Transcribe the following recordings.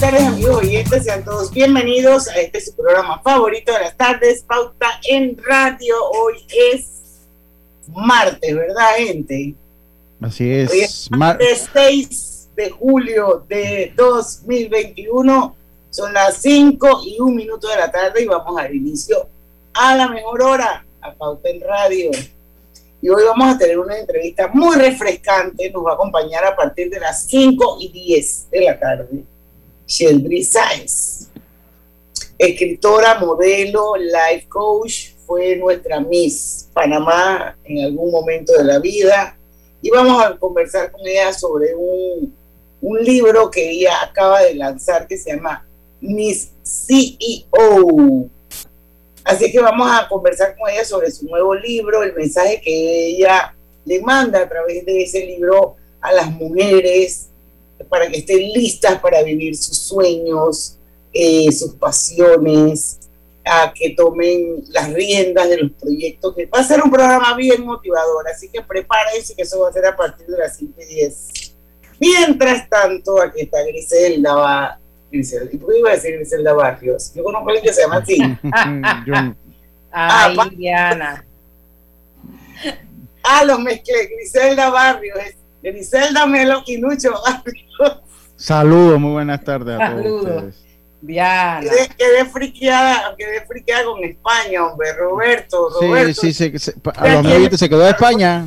Buenas tardes amigos oyentes, sean todos bienvenidos a este su programa favorito de las tardes, Pauta en Radio. Hoy es martes, ¿verdad gente? Así es. Hoy es martes 6 de julio de 2021, son las 5 y un minuto de la tarde y vamos al inicio a la mejor hora, a Pauta en Radio. Y hoy vamos a tener una entrevista muy refrescante, nos va a acompañar a partir de las 5 y 10 de la tarde Sheldry Sáenz, escritora, modelo, life coach, fue nuestra Miss Panamá en algún momento de la vida y vamos a conversar con ella sobre un, un libro que ella acaba de lanzar que se llama Miss CEO. Así que vamos a conversar con ella sobre su nuevo libro, el mensaje que ella le manda a través de ese libro a las mujeres para que estén listas para vivir sus sueños, eh, sus pasiones, a que tomen las riendas de los proyectos. Que va a ser un programa bien motivador, así que prepárense que eso va a ser a partir de las 5 y 10. Mientras tanto, aquí está Griselda, va, Griselda, ¿y por qué iba a decir Griselda Barrios? Yo conozco a alguien que se llama así. Yo- Ah, Ay, Diana. Ah, los mezclé, Griselda Barrios, es Griselda Melo y Lucho Barrios. Saludos, muy buenas tardes a todos Saludos. ustedes. Diana. Quedé, quedé friqueada, quedé friqueada con España, hombre, Roberto, Roberto. Sí, sí, se- se- a los amigos se quedó de España.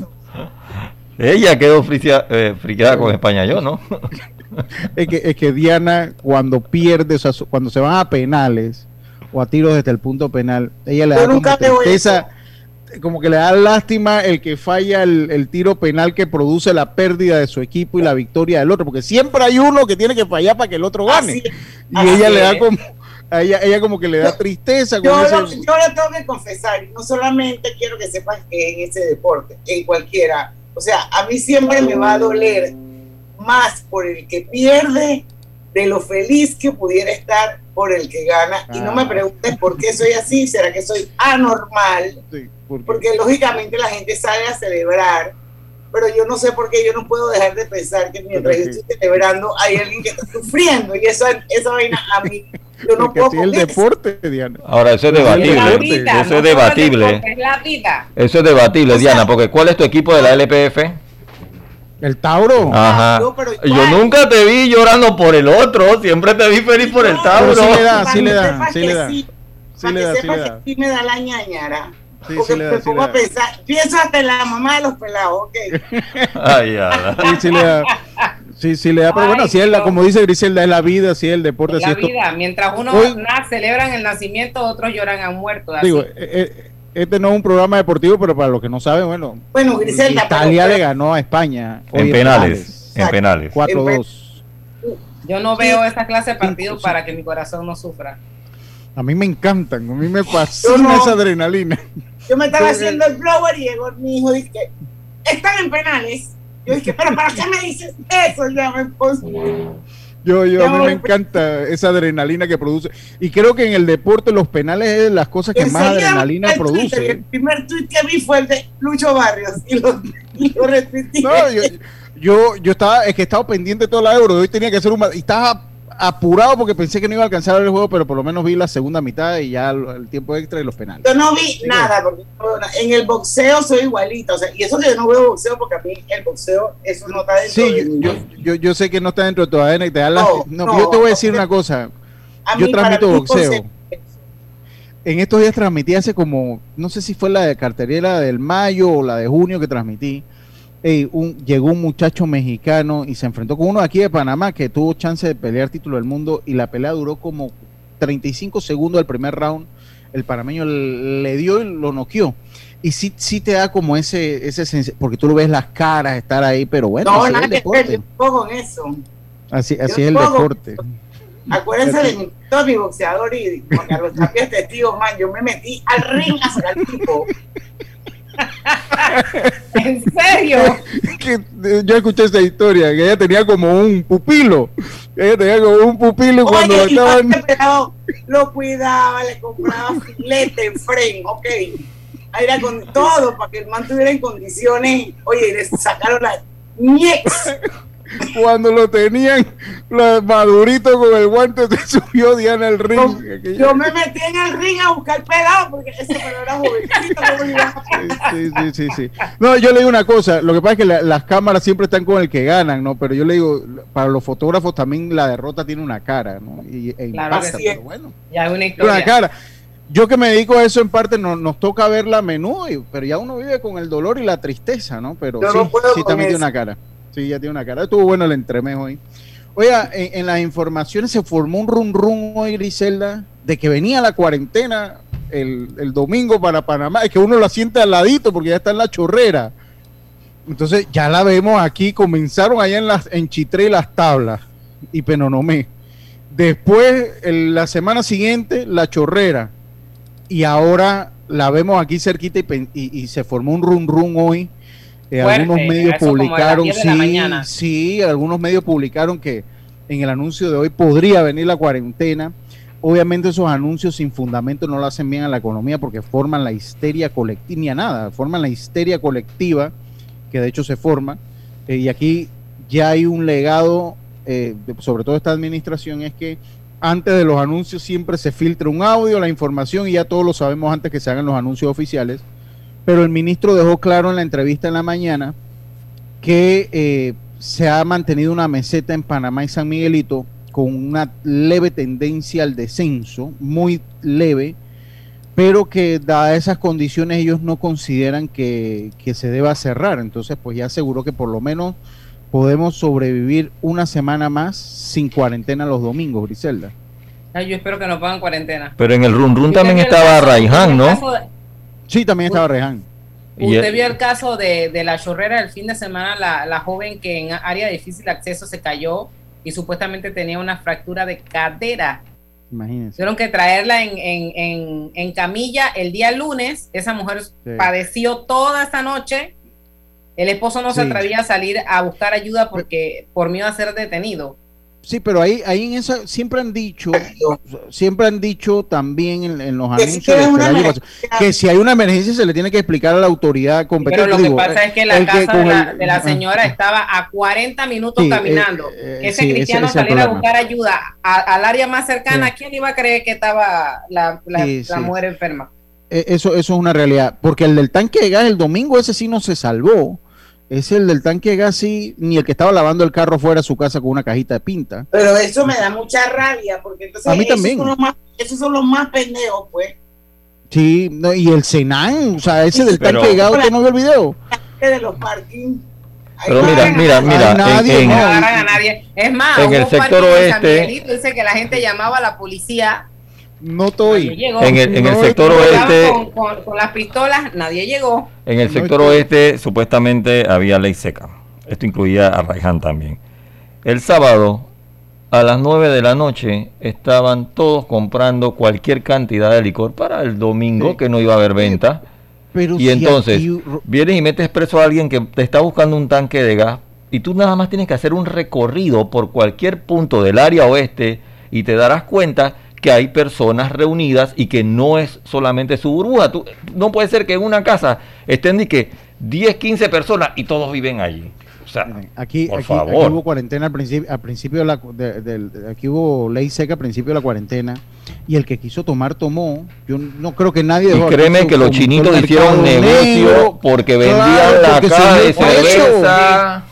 Ella quedó fricia- eh, friqueada con España, yo, ¿no? Es que, es que Diana, cuando pierde, o sea, su- cuando se van a penales o a tiros desde el punto penal, ella le Yo da como tristeza, como que le da lástima el que falla el, el tiro penal que produce la pérdida de su equipo y la victoria del otro, porque siempre hay uno que tiene que fallar para que el otro gane. Así- y así ella le da como, a ella, ella como que le da tristeza Yo, ese- lo- yo le tengo que confesar, y no solamente quiero que sepas que en ese deporte, en cualquiera, o sea, a mí siempre me va a doler más por el que pierde de lo feliz que pudiera estar por el que gana. Y no me Ah. preguntes por qué soy así, será que soy anormal, Sí, porque- porque lógicamente la gente sale a celebrar, pero yo no sé por qué yo no puedo dejar de pensar que mientras yo estoy celebrando hay alguien que está sufriendo y esa, esa vaina a mí, yo no porque puedo así es el eso. deporte, Diana. Ahora, eso es debatible. vida, Eso no es debatible. deporte, Es la vida. Eso es debatible, O sea- Diana, porque ¿cuál es tu equipo de la LPF? El Tauro. Ajá. no, pero Yo nunca te vi llorando por el otro, siempre te vi feliz por el Tauro. Sí le da, sí le da, sí le da. sí, para le que da, sí sepas le que da. sí me da la ñañara. Sí, porque sí le da, me sí pongo le a da. pensar, pienso hasta en la mamá de los pelados, ok. Ay, ya. Sí, sí le da. Sí, sí le da, pero bueno, Ay, si es la, como dice Griselda, es la vida, si es el deporte, Es si la esto. vida. Mientras uno Hoy- nace, celebran el nacimiento, otros lloran a muerto. así. Digo, eh, eh, este no es un programa deportivo, pero para los que no saben, bueno, Bueno, Griselda, Italia pero- le ganó a España. En penales. En penales. 4-2. Yo no veo esa clase de partidos para que mi corazón no sufra. A mí me encantan, a mí me fascina no. esa adrenalina. yo me estaba haciendo el blower y llegó mi hijo y están en penales. Yo dije, pero ¿para qué me dices eso? Ya me puse. Yo, yo, a mí me encanta esa adrenalina que produce. Y creo que en el deporte los penales es de las cosas que más adrenalina el Twitter, produce. El primer tweet que vi fue el de Lucho Barrios y lo, y lo. No, yo, yo, yo estaba, es que estaba pendiente de toda la euro, hoy tenía que hacer un y estaba apurado porque pensé que no iba a alcanzar a ver el juego, pero por lo menos vi la segunda mitad y ya el, tiempo extra y los penales. Yo no vi nada, porque en el boxeo soy igualita, o sea, y eso que yo no veo boxeo porque a mí el boxeo, eso no está dentro Sí, de yo, yo, yo, sé que no está dentro de tu ADN y te da la- No, no, no, yo te voy a decir una cosa. Yo transmito boxeo- En estos días transmití hace como, no sé si fue la de cartelera del mayo o la de junio que transmití. Un, llegó un muchacho mexicano y se enfrentó con uno de aquí de Panamá que tuvo chance de pelear título del mundo y la pelea duró como 35 segundos del primer round. El panameño le dio y lo noqueó. Y sí, sí te da como ese, ese porque tú lo ves las caras, estar ahí, pero bueno, No, así es el deporte. con eso. Así, así es el deporte. Acuérdense de mi, todo mi boxeador y Juan Carlos Tapia es testigo, man. Yo me metí al ring a sacar el tipo. ¿En serio? que eh, yo escuché esa historia, que ella tenía como un pupilo. Ella tenía como un pupilo cuando Oye, y estaban. Pelado lo cuidaba, le compraba filete en frame, ok. Ahí Era con todo para que el man estuviera en condiciones. Oye, le sacaron la ñex. Cuando lo tenían la- madurito con el guante, se subió Diana al ring. Yo me metí en el ring a buscar pelado porque ese pelado era jovencito. ¿cómo le iba a- Sí, sí, sí, sí. No, yo le digo una cosa, lo que pasa es que la- las cámaras siempre están con el que ganan, ¿no? Pero yo le digo, para los fotógrafos también la derrota tiene una cara, ¿no? Y, e Claro impacta, que sí. pero bueno, Ya es una tiene una historia. cara. Yo que me dedico a eso en parte no- nos toca verla a menudo, y- pero ya uno vive con el dolor y la tristeza, ¿no? Pero Yo sí, no puedo sí también tiene una cara. Sí, ya tiene una cara. Estuvo bueno el entremejo ahí. Oiga, en, las informaciones se formó un rum rum hoy, Griselda, de que venía la cuarentena el, domingo para Panamá, es que uno la siente al ladito porque ya está en la chorrera. Entonces ya la vemos aquí, comenzaron allá en, las, en las tablas y Penonomé. Después, la semana siguiente, la chorrera. Y ahora la vemos aquí cerquita y, y- y se formó un rum rum hoy. Eh, Fuerte, algunos medios publicaron, 10 de la sí, sí, algunos medios publicaron que en el anuncio de hoy podría venir la cuarentena. Obviamente esos anuncios sin fundamento no lo hacen bien a la economía porque forman la histeria colectiva, ni a nada, forman la histeria colectiva, que de hecho se forma. Eh, y aquí ya hay un legado, eh, de- sobre todo esta administración, es que antes de los anuncios siempre se filtra un audio, la información, y ya todos lo sabemos antes que se hagan los anuncios oficiales. Pero el ministro dejó claro en la entrevista en la mañana que eh, se ha mantenido una meseta en Panamá y San Miguelito con una leve tendencia al descenso, muy leve, pero que dadas esas condiciones ellos no consideran que, que se deba cerrar. Entonces, pues ya aseguró que por lo menos podemos sobrevivir una semana más sin cuarentena los domingos, Griselda. Ay, yo espero que no pongan cuarentena. Pero en el run run también estaba Raihan, ¿no? Sí, también estaba Reján. Y Usted el- vio el caso de, de la chorrera del fin de semana, la, la joven que en área de difícil acceso se cayó y supuestamente tenía una fractura de cadera. Imagínense. Tuvieron que traerla en, en, en, en camilla el día lunes. Esa mujer padeció toda esta noche. El esposo no se atrevía a salir a buscar ayuda porque por miedo a ser detenido. Sí, pero ahí, ahí en esa siempre han dicho, siempre han dicho también en, en los Que si anuncios emergencia- pasado, que si hay una emergencia se le tiene que explicar a la autoridad competente. Pero lo que Digo, pasa es que la casa de la, el- de la ah, señora estaba a 40 minutos Sí, caminando. eh, eh, que ese sí, cristiano ese saliera a buscar ayuda a- al área más cercana, Sí. ¿quién iba a creer que estaba la, la- Sí, la sí. mujer enferma? eh, eso, eso es una realidad, porque el del tanque de gas el domingo ese sí no se salvó. Es el del tanque de gas sí, ni el que estaba lavando el carro fuera de su casa con una cajita de pinta. Pero eso me da mucha rabia porque entonces A mí esos, también. Son los más, esos son los más pendejos, pues. Sí, no, y el Senan, o sea, ese del Pero- tanque de gas, ¿usted no vio el video? De los parking. Pero mira, mira, mira, en- nadie, en- No no. agarran a nadie. Es más, En el un sector en oeste- dice que la gente llamaba a la policía. No estoy. llegó. en el, en el No, sector oeste, Con, con- con las pistolas, nadie llegó. en el No sector estoy- oeste supuestamente había ley seca. Esto incluía a Raihan también. El sábado a las 9 de la noche estaban todos comprando cualquier cantidad de licor para el domingo Sí. que no iba a haber venta. Pero Y si entonces aquí- vienes y metes preso a alguien que te está buscando un tanque de gas y tú nada más tienes que hacer un recorrido por cualquier punto del área oeste y te darás cuenta que hay personas reunidas y que no es solamente su burbuja. Tú- no puede ser que en una casa estén de que 10, 15 personas y todos viven allí. O sea, Miren, Aquí, por aquí, aquí favor. hubo cuarentena al principio, al principio de la, de- aquí hubo ley seca al principio de la cuarentena y el que quiso tomar tomó. Yo no creo que nadie Y créeme que los chinitos hicieron negocio porque Claro, vendían la porque caja de cerveza.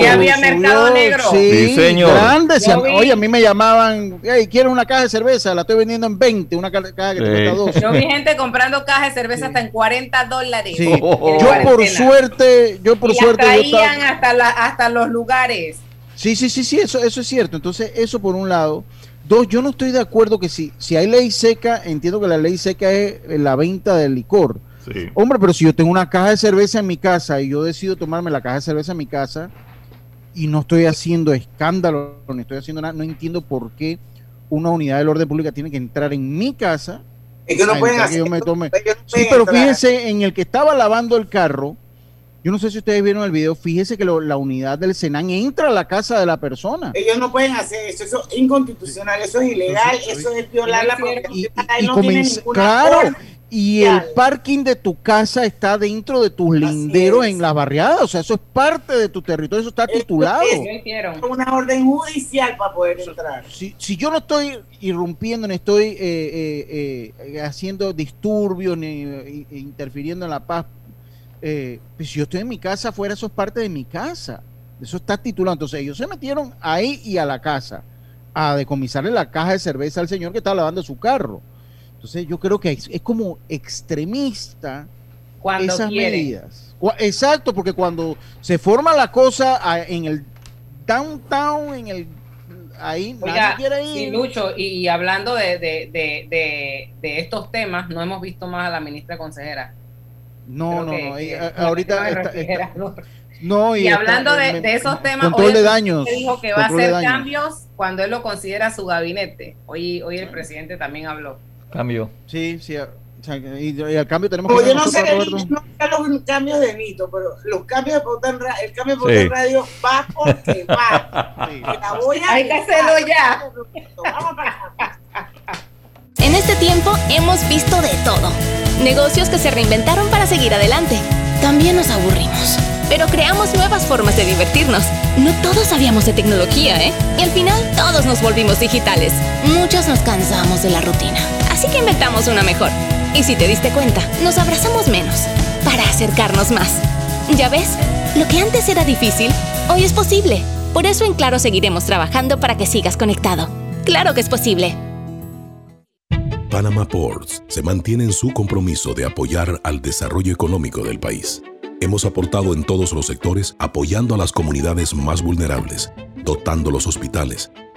Y había mercado negro. Sí, Sí, señor. grande. Yo vi- Oye, a mí me llamaban, hey, ¿quieres una caja de cerveza? La estoy vendiendo en 20, una ca- caja que te cuesta 12. Yo vi gente comprando cajas de cerveza hasta en 40 dólares. Sí. en Yo por suerte, yo por y suerte yo traían estaba- hasta, la- hasta los lugares. Sí, sí, sí, sí, eso, eso es cierto. Entonces, eso por un lado. Dos, yo no estoy de acuerdo que si, si hay ley seca, entiendo que la ley seca es la venta del licor. Hombre, pero si yo tengo una caja de cerveza en mi casa y yo decido tomarme la caja de cerveza en mi casa y no estoy haciendo escándalo, no estoy haciendo nada, no entiendo por qué una unidad del orden pública tiene que entrar en mi casa. Ellos no pueden hacer, yo me tome. ellos no Sí, pero entrar. fíjense, en el que estaba lavando el carro, yo no sé si ustedes vieron el video, fíjese que lo- la unidad del Senan entra a la casa de la persona. Ellos no pueden hacer eso, eso es inconstitucional, eso es ilegal, Entonces, eso es violar la y- propiedad. y, y él no ninguna claro. Y el parking de tu casa está dentro de tus linderos en la barriada, o sea, eso es parte de tu territorio, eso está titulado. es. ¿Qué hicieron? una orden judicial para poder entrar. Si, si yo no estoy irrumpiendo, ni estoy eh, eh, eh, haciendo disturbios, ni eh, interfiriendo en la paz, eh, pues si yo estoy en mi casa afuera, eso es parte de mi casa. Eso está titulado. Entonces ellos se metieron ahí y a la casa a decomisarle la caja de cerveza al señor que estaba lavando su carro. Entonces yo creo que es, es como extremista Cuando esas quieren. medidas. Exacto, porque cuando se forma la cosa en el downtown, en el ahí nadie Oiga, quiere sí, ir. Lucho, y hablando de, de, de, de, de estos temas, no hemos visto más a la ministra consejera. No, Creo no, que- no. que- ahorita está- está- no, Y hablando de, me- de esos temas, hoy de el daños. presidente dijo que va a de hacer cambios cuando él lo considera su gabinete. Hoy, hoy el presidente también habló. Cambio. Sí, sí. o sea, y, y al cambio tenemos que yo no sé, los cambios de Nito, pero los cambios de Pauta en Ra- el cambio de Pauta Sí. Radio va porque va. Sí. Que la voy a Hay que hacerlo ya. Vamos para. En este tiempo hemos visto de todo. Negocios que se reinventaron para seguir adelante. También nos aburrimos. Pero creamos nuevas formas de divertirnos. No todos sabíamos de tecnología, ¿eh? Y al final todos nos volvimos digitales. Muchos nos cansamos de la rutina. Así que inventamos una mejor. Y si te diste cuenta, nos abrazamos menos. Para acercarnos más. ¿Ya ves? Lo que antes era difícil, hoy es posible. Por eso en Claro seguiremos trabajando para que sigas conectado. Claro que es posible. Panama Ports se mantiene en su compromiso de apoyar al desarrollo económico del país. Hemos aportado en todos los sectores apoyando a las comunidades más vulnerables, dotando los hospitales,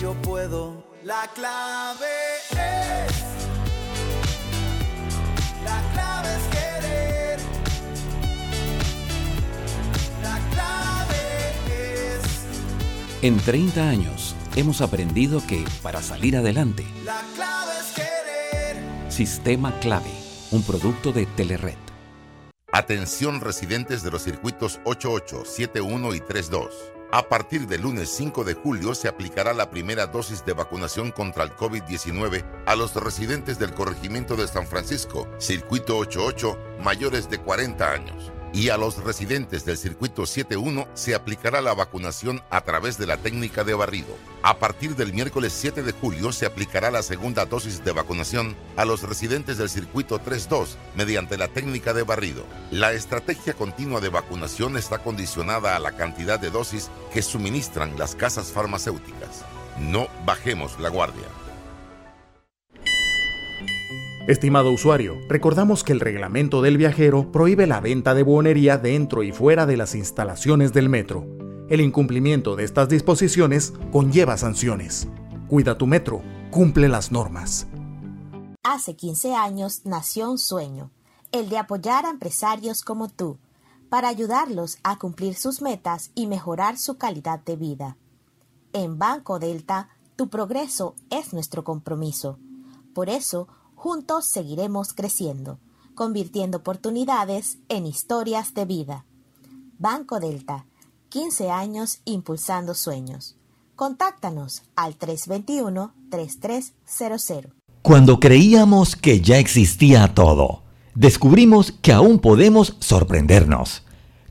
yo puedo. La clave es. La clave es querer. La clave es. En 30 años hemos aprendido que para salir adelante, La clave es querer. Sistema Clave, un producto de Telered. Atención residentes de los circuitos 88, 71 y 32. A partir del lunes 5 de julio se aplicará la primera dosis de vacunación contra el COVID-19 a los residentes del corregimiento de San Francisco, circuito 88, mayores de 40 años. Y a los residentes del circuito 71 se aplicará la vacunación a través de la técnica de barrido. A partir del miércoles 7 de julio se aplicará la segunda dosis de vacunación a los residentes del circuito 32 mediante la técnica de barrido. La estrategia continua de vacunación está condicionada a la cantidad de dosis que suministran las casas farmacéuticas. No bajemos la guardia. Estimado usuario, recordamos que el reglamento del viajero prohíbe la venta de buonería dentro y fuera de las instalaciones del metro. El incumplimiento de estas disposiciones conlleva sanciones. Cuida tu metro, cumple las normas. Hace 15 años nació un sueño, el de apoyar a empresarios como tú, para ayudarlos a cumplir sus metas y mejorar su calidad de vida. En Banco Delta, tu progreso es nuestro compromiso. Por eso, juntos seguiremos creciendo, convirtiendo oportunidades en historias de vida. Banco Delta, 15 años impulsando sueños. Contáctanos al 321-3300. Cuando creíamos que ya existía todo, descubrimos que aún podemos sorprendernos.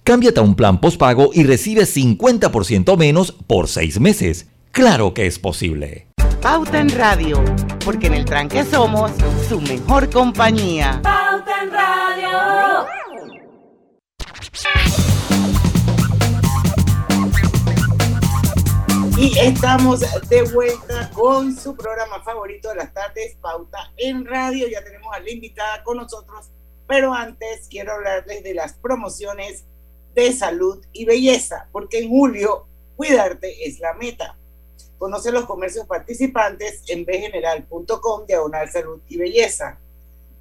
Cámbiate a un plan postpago y recibe 50% menos por 6 meses. Claro que es posible. Pauta en Radio, porque en el tranque somos su mejor compañía. Pauta en Radio. Y estamos de vuelta con su programa favorito de las tardes, Pauta en Radio. Ya tenemos a la invitada con nosotros, pero antes quiero hablarles de las promociones de salud y belleza, porque en julio cuidarte es la meta. Conoce los comercios participantes en bgeneral.com, diagonal salud y belleza.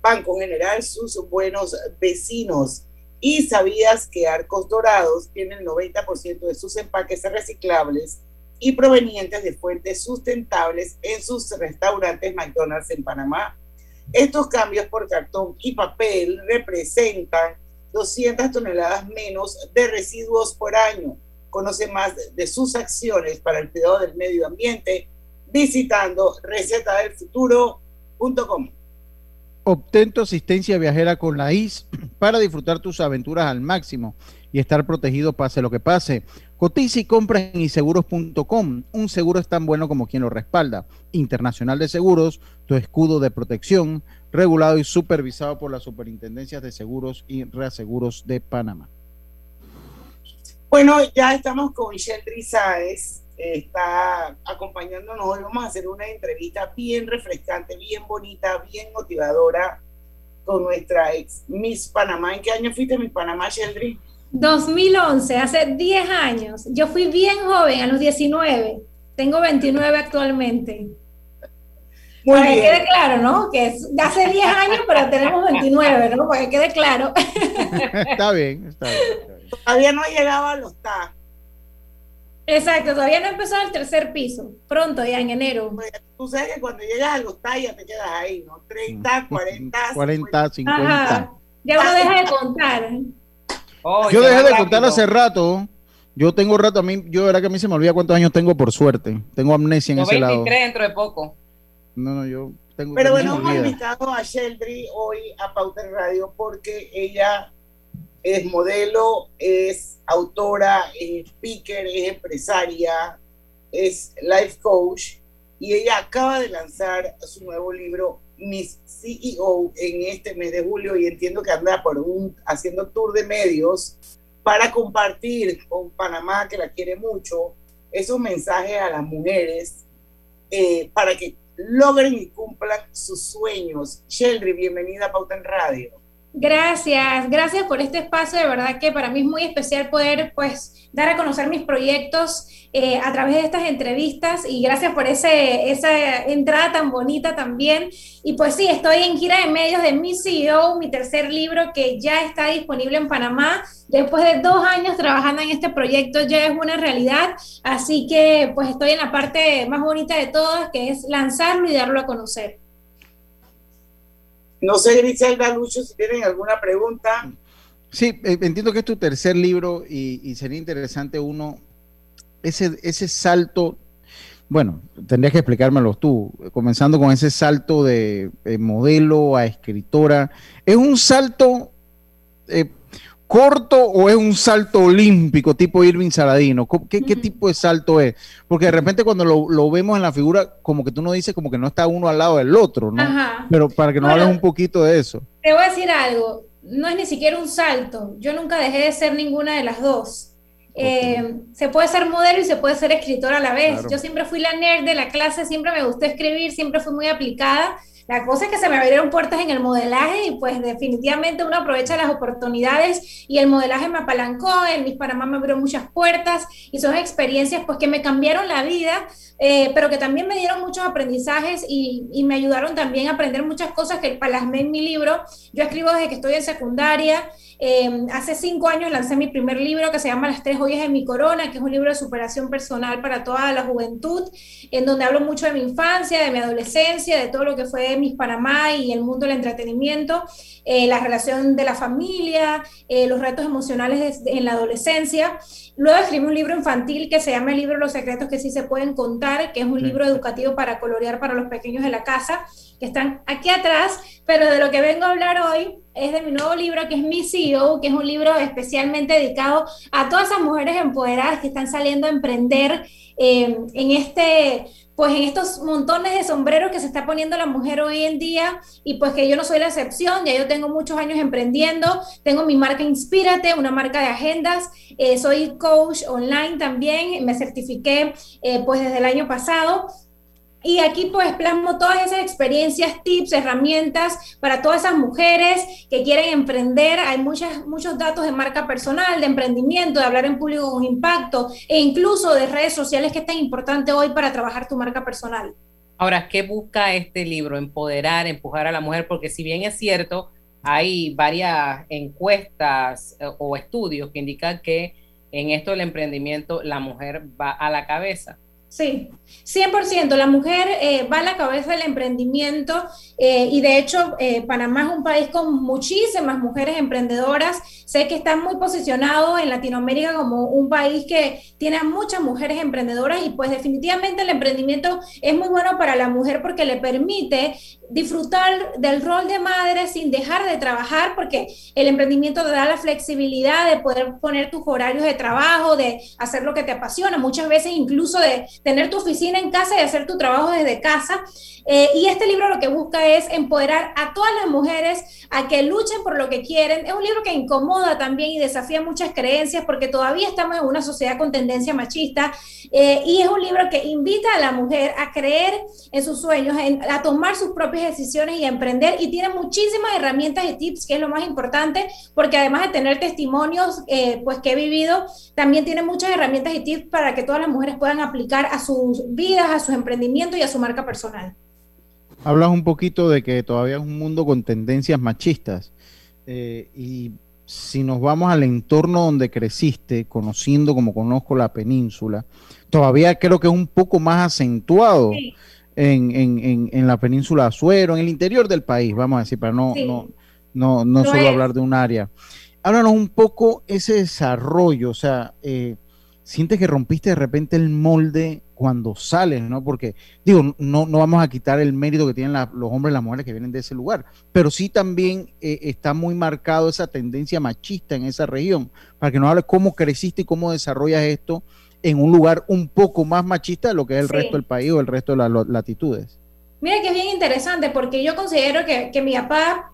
Banco General, sus buenos vecinos. Y sabías que Arcos Dorados tiene el 90% de sus empaques reciclables y provenientes de fuentes sustentables en sus restaurantes McDonald's en Panamá. Estos cambios por cartón y papel representan 200 toneladas menos de residuos por año. Conoce más de sus acciones para el cuidado del medio ambiente visitando recetadelfuturo.com. Obtén tu asistencia viajera con la IS para disfrutar tus aventuras al máximo y estar protegido pase lo que pase. Cotiza y compra en inseguros.com. Un seguro es tan bueno como quien lo respalda. Internacional de Seguros, tu escudo de protección, regulado y supervisado por las superintendencias de seguros y reaseguros de Panamá. Bueno, ya estamos con Sheldry Sáez, está acompañándonos. Hoy vamos a hacer una entrevista bien refrescante, bien bonita, bien motivadora con nuestra ex Miss Panamá. ¿En qué año fuiste Miss Panamá, Sheldry? 2011, hace 10 años. Yo fui bien joven, a los 19. Tengo 29 actualmente. Para que quede claro, ¿no? Que es de hace 10 años, pero tenemos 29, ¿no? Para que quede claro. está bien, está bien. Todavía no llegaba a los TAC. Exacto, todavía no he empezado el tercer piso. Pronto, ya en enero. Pues, tú sabes que cuando llegas a los TAC ya te quedas ahí, ¿no? 30, 40, 40, 50. Ajá. Ya uno deja de contar. Oh, yo dejé de contar hace rato. Yo tengo rato a mí, yo verdad que a mí se me olvida cuántos años tengo por suerte. Tengo amnesia en no, ese 23 lado. dentro de poco. No, no, yo tengo. Pero bueno, hemos invitado a Sheldry hoy a Pauta en Radio porque ella es modelo, es autora, es speaker, es empresaria, es life coach y ella acaba de lanzar su nuevo libro Miss CEO en este mes de julio y entiendo que anda por un haciendo tour de medios para compartir con Panamá que la quiere mucho esos mensajes a las mujeres eh, para que logren y cumplan sus sueños. Sheldry, bienvenida a Pauta en Radio. Gracias, gracias por este espacio, de verdad que para mí es muy especial poder pues dar a conocer mis proyectos eh, a través de estas entrevistas y gracias por ese, esa entrada tan bonita también. Y pues sí, estoy en gira de medios de mi CEO, mi tercer libro que ya está disponible en Panamá. Después de dos años trabajando en este proyecto ya es una realidad, así que pues estoy en la parte más bonita de todas, que es lanzarlo y darlo a conocer. No sé, Griselda, Lucho, si tienen alguna pregunta. Sí, eh, entiendo que es tu tercer libro y, sería interesante uno, ese, ese salto, bueno, tendrías que explicármelo tú, comenzando con ese salto de eh, modelo a escritora. ¿Es un salto eh, corto o es un salto olímpico tipo Irving Saladino? ¿Qué, qué tipo de salto es? Porque de repente cuando lo, lo, vemos en la figura, como que tú no dices como que no está uno al lado del otro, ¿no? Ajá. Pero para que nos Bueno, hables un poquito de eso. Te voy a decir algo, no es ni siquiera un salto, yo nunca dejé de ser ninguna de las dos. Eh, se puede ser modelo y se puede ser escritor a la vez. Claro. Yo siempre fui la nerd de la clase, siempre me gustó escribir, siempre fui muy aplicada. La cosa es que se me abrieron puertas en el modelaje y pues definitivamente uno aprovecha las oportunidades y el modelaje me apalancó, en Miss Panamá me abrió muchas puertas y son experiencias pues que me cambiaron la vida, eh, pero que también me dieron muchos aprendizajes y, y, me ayudaron también a aprender muchas cosas que plasmé en mi libro. Yo escribo desde que estoy en secundaria, eh, hace cinco años lancé mi primer libro que se llama Las tres joyas de mi corona, que es un libro de superación personal para toda la juventud, en donde hablo mucho de mi infancia, de mi adolescencia, de todo lo que fue Miss Panamá y el mundo del entretenimiento, eh, la relación de la familia, eh, los retos emocionales en la adolescencia. Luego escribí un libro infantil que se llama el libro Los secretos que sí se pueden contar, que es un libro educativo para colorear para los pequeños de la casa, que están aquí atrás, pero de lo que vengo a hablar hoy es de mi nuevo libro que es Mi CEO, que es un libro especialmente dedicado a todas esas mujeres empoderadas que están saliendo a emprender eh, en este pues en estos montones de sombreros que se está poniendo la mujer hoy en día y pues que yo no soy la excepción, ya yo tengo muchos años emprendiendo, tengo mi marca Inspírate, una marca de agendas, eh, soy coach online también, me certifiqué eh, pues desde el año pasado y aquí pues plasmo todas esas experiencias, tips, herramientas para todas esas mujeres que quieren emprender. Hay muchas, muchos datos de marca personal, de emprendimiento, de hablar en público con impacto e incluso de redes sociales que es tan importante hoy para trabajar tu marca personal. Ahora, ¿qué busca este libro? Empoderar, empujar a la mujer, porque si bien es cierto, hay varias encuestas eh, o estudios que indican que en esto del emprendimiento la mujer va a la cabeza Sí, 100%. La mujer eh, va a la cabeza del emprendimiento eh, y de hecho eh, Panamá es un país con muchísimas mujeres emprendedoras. Sé que está muy posicionado en Latinoamérica como un país que tiene a muchas mujeres emprendedoras y pues definitivamente el emprendimiento es muy bueno para la mujer porque le permite disfrutar del rol de madre sin dejar de trabajar porque el emprendimiento te da la flexibilidad de poder poner tus horarios de trabajo, de hacer lo que te apasiona, muchas veces incluso de tener tu oficina en casa y hacer tu trabajo desde casa. Eh, y este libro lo que busca es empoderar a todas las mujeres a que luchen por lo que quieren. Es un libro que incomoda también y desafía muchas creencias porque todavía estamos en una sociedad con tendencia machista. Eh, y es un libro que invita a la mujer a creer en sus sueños, a tomar sus propias decisiones y a emprender. Y tiene muchísimas herramientas y tips, que es lo más importante, porque además de tener testimonios eh, pues que he vivido, también tiene muchas herramientas y tips para que todas las mujeres puedan aplicar a sus vidas, a sus emprendimientos y a su marca personal. Hablas un poquito de que todavía es un mundo con tendencias machistas. Eh, y si nos vamos al entorno donde creciste, conociendo como conozco la península, todavía creo que es un poco más acentuado en, la península Azuero, en el interior del país, vamos a decir, para no, no, no, no solo hablar de un área. Háblanos un poco ese desarrollo, o sea, eh, sientes que rompiste de repente el molde cuando sales, ¿no? Porque, digo, no, no vamos a quitar el mérito que tienen los hombres y las mujeres que vienen de ese lugar, pero sí también eh, está muy marcado esa tendencia machista en esa región, para que nos hables cómo creciste y cómo desarrollas esto en un lugar un poco más machista de lo que es el resto del país o el resto de las latitudes. Mira que es bien interesante porque yo considero que, que mi papá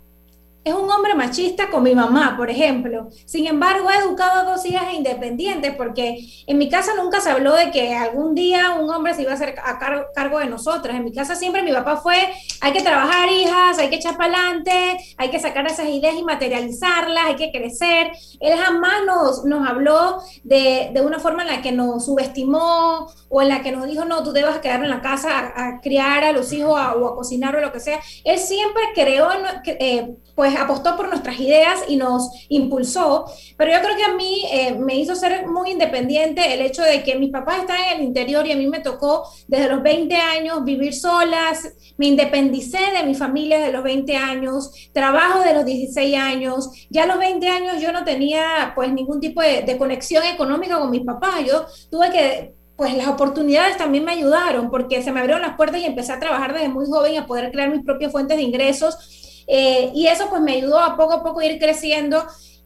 es un hombre machista con mi mamá, por ejemplo. Sin embargo, ha educado a dos hijas independientes porque en mi casa nunca se habló de que algún día un hombre se iba a hacer a cargo de nosotras. En mi casa siempre mi papá fue, hay que trabajar hijas, hay que echar para adelante, hay que sacar esas ideas y materializarlas, hay que crecer. Él jamás nos, nos habló de, de una forma en la que nos subestimó o en la que nos dijo, no, tú debes quedar en la casa a, criar a los hijos o a cocinar o lo que sea. Él siempre creó, eh, pues apostó por nuestras ideas y nos impulsó, pero yo creo que a mí eh, me hizo ser muy independiente el hecho de que mis papás están en el interior y a mí me tocó desde los 20 años vivir solas, me independicé de mi familia desde los 20 años, trabajo de los 16 años, ya a los 20 años yo no tenía pues ningún tipo de, de conexión económica con mis papás, yo tuve que pues las oportunidades también me ayudaron porque se me abrieron las puertas y empecé a trabajar desde muy joven a poder crear mis propias fuentes de ingresos eh, y eso pues me ayudó a poco a poco ir creciendo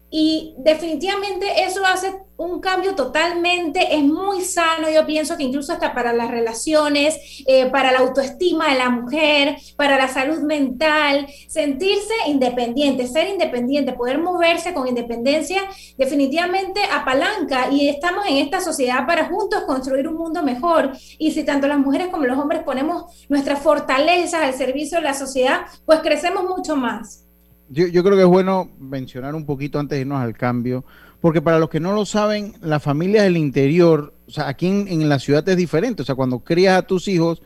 y definitivamente eso hace un cambio totalmente, es muy sano, yo pienso que incluso hasta para las relaciones, eh, para la autoestima de la mujer, para la salud mental, sentirse independiente, ser independiente, poder moverse con independencia, definitivamente apalanca y estamos en esta sociedad para juntos construir un mundo mejor. Y si tanto las mujeres como los hombres ponemos nuestras fortalezas al servicio de la sociedad, pues crecemos mucho más. Yo, yo creo que es bueno mencionar un poquito antes de irnos al cambio porque para los que no lo saben, las familias del interior, o sea, aquí en, la ciudad es diferente, o sea, cuando crías a tus hijos,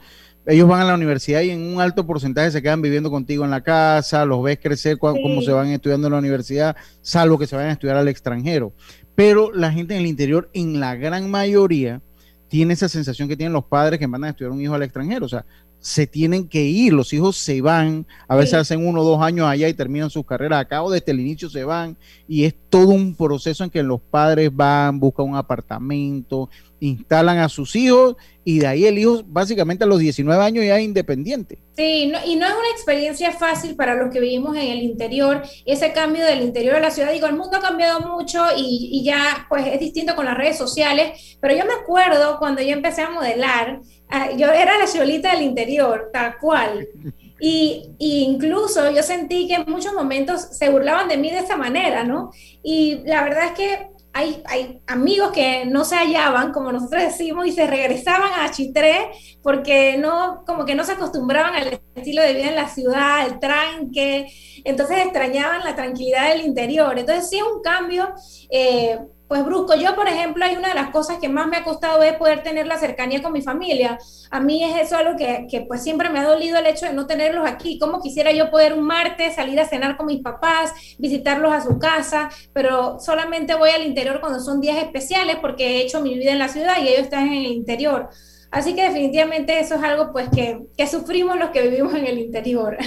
ellos van a la universidad y en un alto porcentaje se quedan viviendo contigo en la casa, los ves crecer cuando, cómo se van estudiando en la universidad, salvo que se vayan a estudiar al extranjero. Pero la gente en el interior, en la gran mayoría, tiene esa sensación que tienen los padres que mandan a estudiar un hijo al extranjero. O sea, se tienen que ir, los hijos se van, a veces hacen uno o dos años allá y terminan sus carreras acá o desde el inicio se van y es todo un proceso en que los padres van, buscan un apartamento instalan a sus hijos y de ahí el hijo básicamente a los 19 años ya es independiente. Sí, y no es una experiencia fácil para los que vivimos en el interior, ese cambio del interior de la ciudad, digo, el mundo ha cambiado mucho y, y ya pues es distinto con las redes sociales, pero yo me acuerdo cuando yo empecé a modelar, ah, yo era la cholita del interior, tal cual. Y, incluso yo sentí que en muchos momentos se burlaban de mí de esta manera, ¿no? Y la verdad es que hay, amigos que no se hallaban, como nosotros decimos, y se regresaban a Chitré porque no, como que no se acostumbraban al estilo de vida en la ciudad, el tranque, entonces extrañaban la tranquilidad del interior. Entonces sí es un cambio eh, pues brusco. Yo, por ejemplo, hay una de las cosas que más me ha costado es poder tener la cercanía con mi familia. A mí es eso algo que, pues siempre me ha dolido el hecho de no tenerlos aquí. Como quisiera yo poder un martes salir a cenar con mis papás, visitarlos a su casa, pero solamente voy al interior cuando son días especiales porque he hecho mi vida en la ciudad y ellos están en el interior. Así que definitivamente eso es algo pues que, que sufrimos los que vivimos en el interior.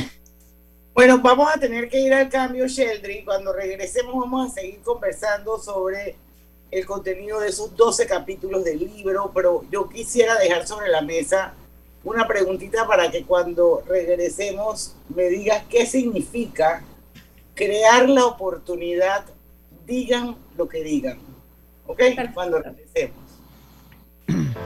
Bueno, vamos a tener que ir al cambio, Sheldry. Cuando regresemos vamos a seguir conversando sobre el contenido de esos 12 capítulos del libro, pero yo quisiera dejar sobre la mesa una preguntita para que cuando regresemos me digas qué significa crear la oportunidad, digan lo que digan. ¿Ok? Cuando regresemos.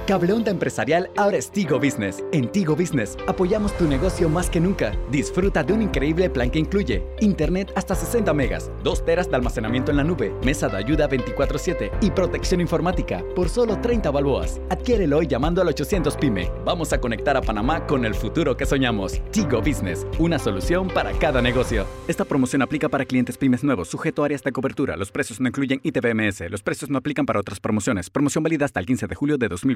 Cable Onda Empresarial ahora es Tigo Business. En Tigo Business apoyamos tu negocio más que nunca. Disfruta de un increíble plan que incluye Internet hasta 60 megas, 2 teras de almacenamiento en la nube, mesa de ayuda 24/7 y protección informática por solo 30 balboas. Adquiérelo hoy llamando al 800 PYME. Vamos a conectar a Panamá con el futuro que soñamos. Tigo Business, una solución para cada negocio. Esta promoción aplica para clientes pymes nuevos, sujeto a áreas de cobertura. Los precios no incluyen ITBMS. Los precios no aplican para otras promociones. Promoción válida hasta el 15 de julio de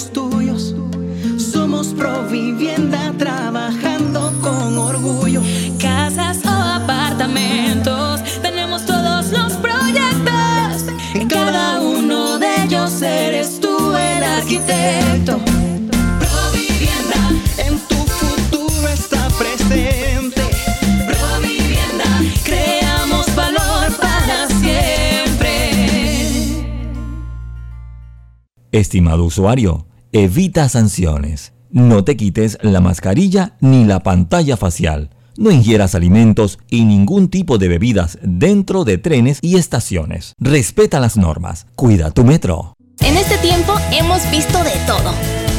los tuyos. Somos Provivienda trabajando con orgullo. Casas o apartamentos, tenemos todos los proyectos. En cada uno de ellos eres tú el arquitecto. Provivienda, en tu futuro está presente. Provivienda, creamos valor para siempre. Estimado usuario, evita sanciones. No te quites la mascarilla ni la pantalla facial. No ingieras alimentos y ningún tipo de bebidas dentro de trenes y estaciones. Respeta las normas. Cuida tu metro. En este tiempo hemos visto de todo.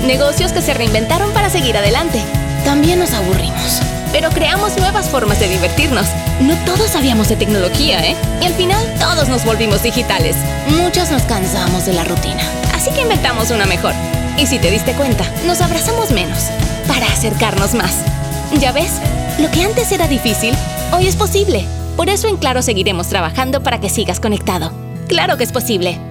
Negocios que se reinventaron para seguir adelante. También nos aburrimos. Pero creamos nuevas formas de divertirnos. No todos sabíamos de tecnología, ¿eh? Y al final todos nos volvimos digitales. Muchos nos cansamos de la rutina. Así que inventamos una mejor. Y si te diste cuenta, nos abrazamos menos para acercarnos más. ¿Ya ves? Lo que antes era difícil, hoy es posible. Por eso en Claro seguiremos trabajando para que sigas conectado. Claro que es posible.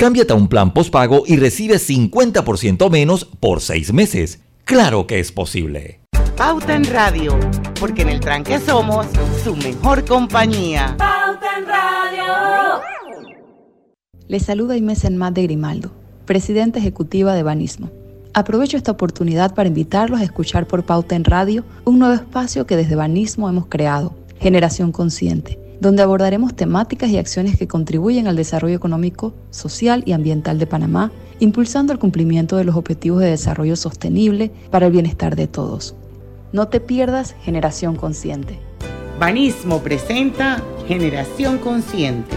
Cámbiate a un plan postpago y recibe 50% menos por seis meses. Claro que es posible. Pauta en Radio, porque en el tranque somos su mejor compañía. Pauta en Radio. Les saluda Inés Enmat de Grimaldo, presidenta ejecutiva de Banismo. Aprovecho esta oportunidad para invitarlos a escuchar por Pauta en Radio un nuevo espacio que desde Banismo hemos creado, Generación Consciente, donde abordaremos temáticas y acciones que contribuyen al desarrollo económico, social y ambiental de Panamá, impulsando el cumplimiento de los objetivos de desarrollo sostenible para el bienestar de todos. No te pierdas Generación Consciente. Banismo presenta Generación Consciente.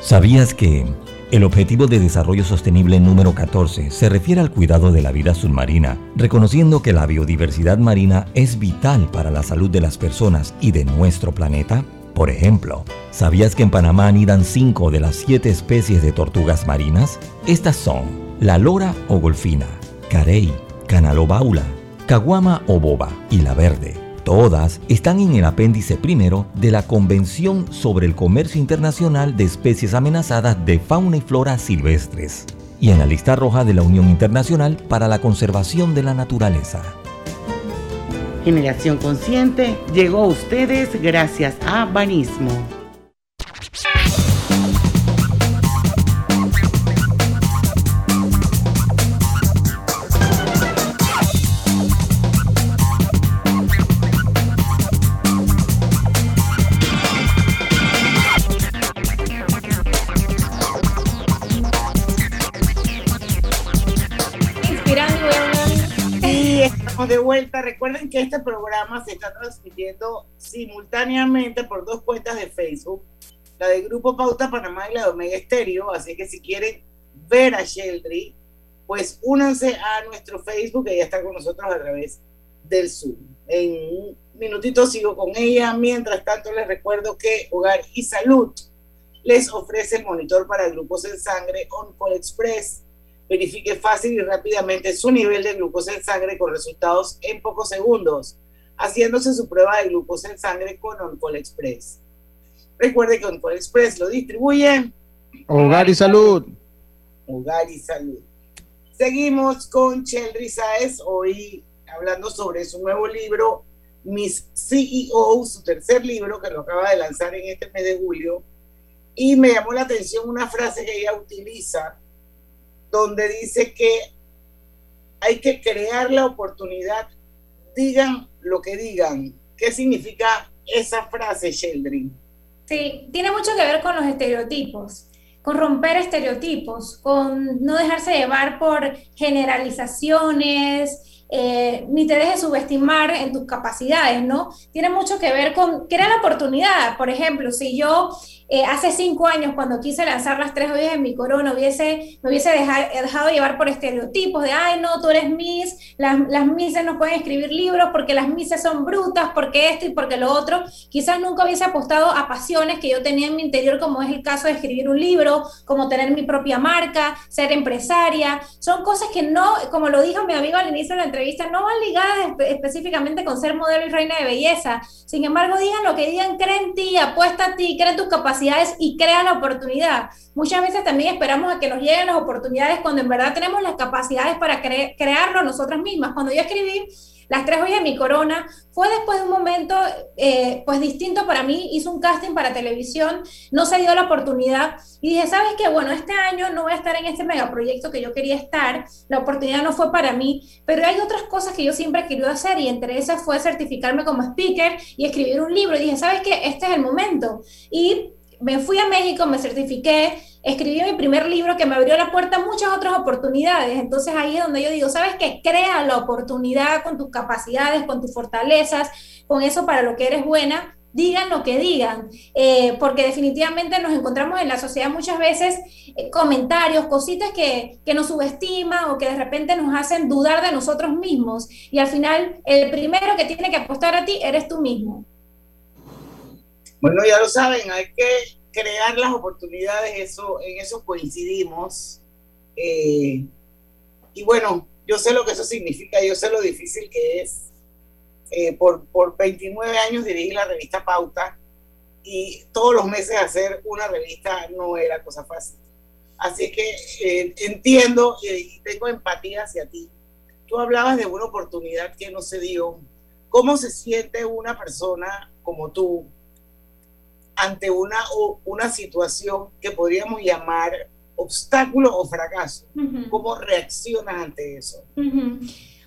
¿Sabías que el Objetivo de Desarrollo Sostenible número 14 se refiere al cuidado de la vida submarina, reconociendo que la biodiversidad marina es vital para la salud de las personas y de nuestro planeta? Por ejemplo, ¿sabías que en Panamá anidan 5 de las 7 especies de tortugas marinas? Estas son la lora o golfina, carey, canalobaula, caguama o boba y la verde. Todas están en el apéndice primero de la Convención sobre el Comercio Internacional de Especies Amenazadas de Fauna y Flora Silvestres y en la lista roja de la Unión Internacional para la Conservación de la Naturaleza. Generación Consciente llegó a ustedes gracias a Banismo. Vuelta. Recuerden que este programa se está transmitiendo simultáneamente por dos cuentas de Facebook, la de Grupo Pauta Panamá y la de Omega Estéreo. Así que si quieren ver a Sheldry, pues únanse a nuestro Facebook, ella está con nosotros a través del Zoom. En un minutito sigo con ella. Mientras tanto, les recuerdo que Hogar y Salud les ofrece el monitor para grupos en sangre OnCall Express. Verifique fácil y rápidamente su nivel de glucosa en sangre con resultados en pocos segundos, haciéndose su prueba de glucosa en sangre con OnCall Express. Recuerde que OnCall Express lo distribuye Hogar y salud. Hogar y Salud. Seguimos con Cheldry Saez, hoy hablando sobre su nuevo libro, Miss CEO, su tercer libro que lo acaba de lanzar en este mes de julio. Y me llamó la atención una frase que ella utiliza, donde dice que hay que crear la oportunidad, digan lo que digan. ¿Qué significa esa frase, Sheldry? Sí, tiene mucho que ver con los estereotipos, con romper estereotipos, con no dejarse llevar por generalizaciones, eh, ni te dejes subestimar en tus capacidades, ¿no? Tiene mucho que ver con crear la oportunidad. Por ejemplo, si yo eh, hace cinco años, cuando quise lanzar las tres ollas en mi corona, hubiese, me hubiese dejar- dejado llevar por estereotipos de, ay, no, tú eres Miss, las, las Misses no pueden escribir libros porque las Misses son brutas, porque esto y porque lo otro. Quizás nunca hubiese apostado a pasiones que yo tenía en mi interior, como es el caso de escribir un libro, como tener mi propia marca, ser empresaria. Son cosas que no, como lo dijo mi amigo al inicio de la entrevista, no van ligadas espe- específicamente con ser modelo y reina de belleza. Sin embargo, digan lo que digan, cree en ti, apuesta a ti, cree en tus capacidades y crea la oportunidad. Muchas veces también esperamos a que nos lleguen las oportunidades cuando en verdad tenemos las capacidades para cre- crearlo nosotras mismas. Cuando yo escribí las tres joyas de mi corona, fue después de un momento eh, pues distinto para mí, hice un casting para televisión, no se dio la oportunidad y dije, ¿sabes qué? Bueno, este año no voy a estar en este megaproyecto que yo quería estar, la oportunidad no fue para mí, pero hay otras cosas que yo siempre he querido hacer y entre esas fue certificarme como speaker y escribir un libro y dije, ¿sabes qué? Este es el momento. Y me fui a México, me certifiqué, escribí mi primer libro que me abrió la puerta a muchas otras oportunidades. Entonces ahí es donde yo digo, ¿sabes qué? Crea la oportunidad con tus capacidades, con tus fortalezas, con eso para lo que eres buena. Digan lo que digan, eh, porque definitivamente nos encontramos en la sociedad muchas veces eh, comentarios, cositas que, que nos subestiman o que de repente nos hacen dudar de nosotros mismos. Y al final, el primero que tiene que apostar a ti eres tú mismo. Bueno, ya lo saben, hay que crear las oportunidades, eso, en eso coincidimos. Eh, y bueno, yo sé lo que eso significa, yo sé lo difícil que es. Eh, por, por 29 años dirigí la revista Pauta y todos los meses hacer una revista no era cosa fácil. Así que eh, entiendo y tengo empatía hacia ti. Tú hablabas de una oportunidad que no se dio. ¿Cómo se siente una persona como tú ante una, una situación que podríamos llamar obstáculo o fracaso? ¿Cómo reaccionas ante eso?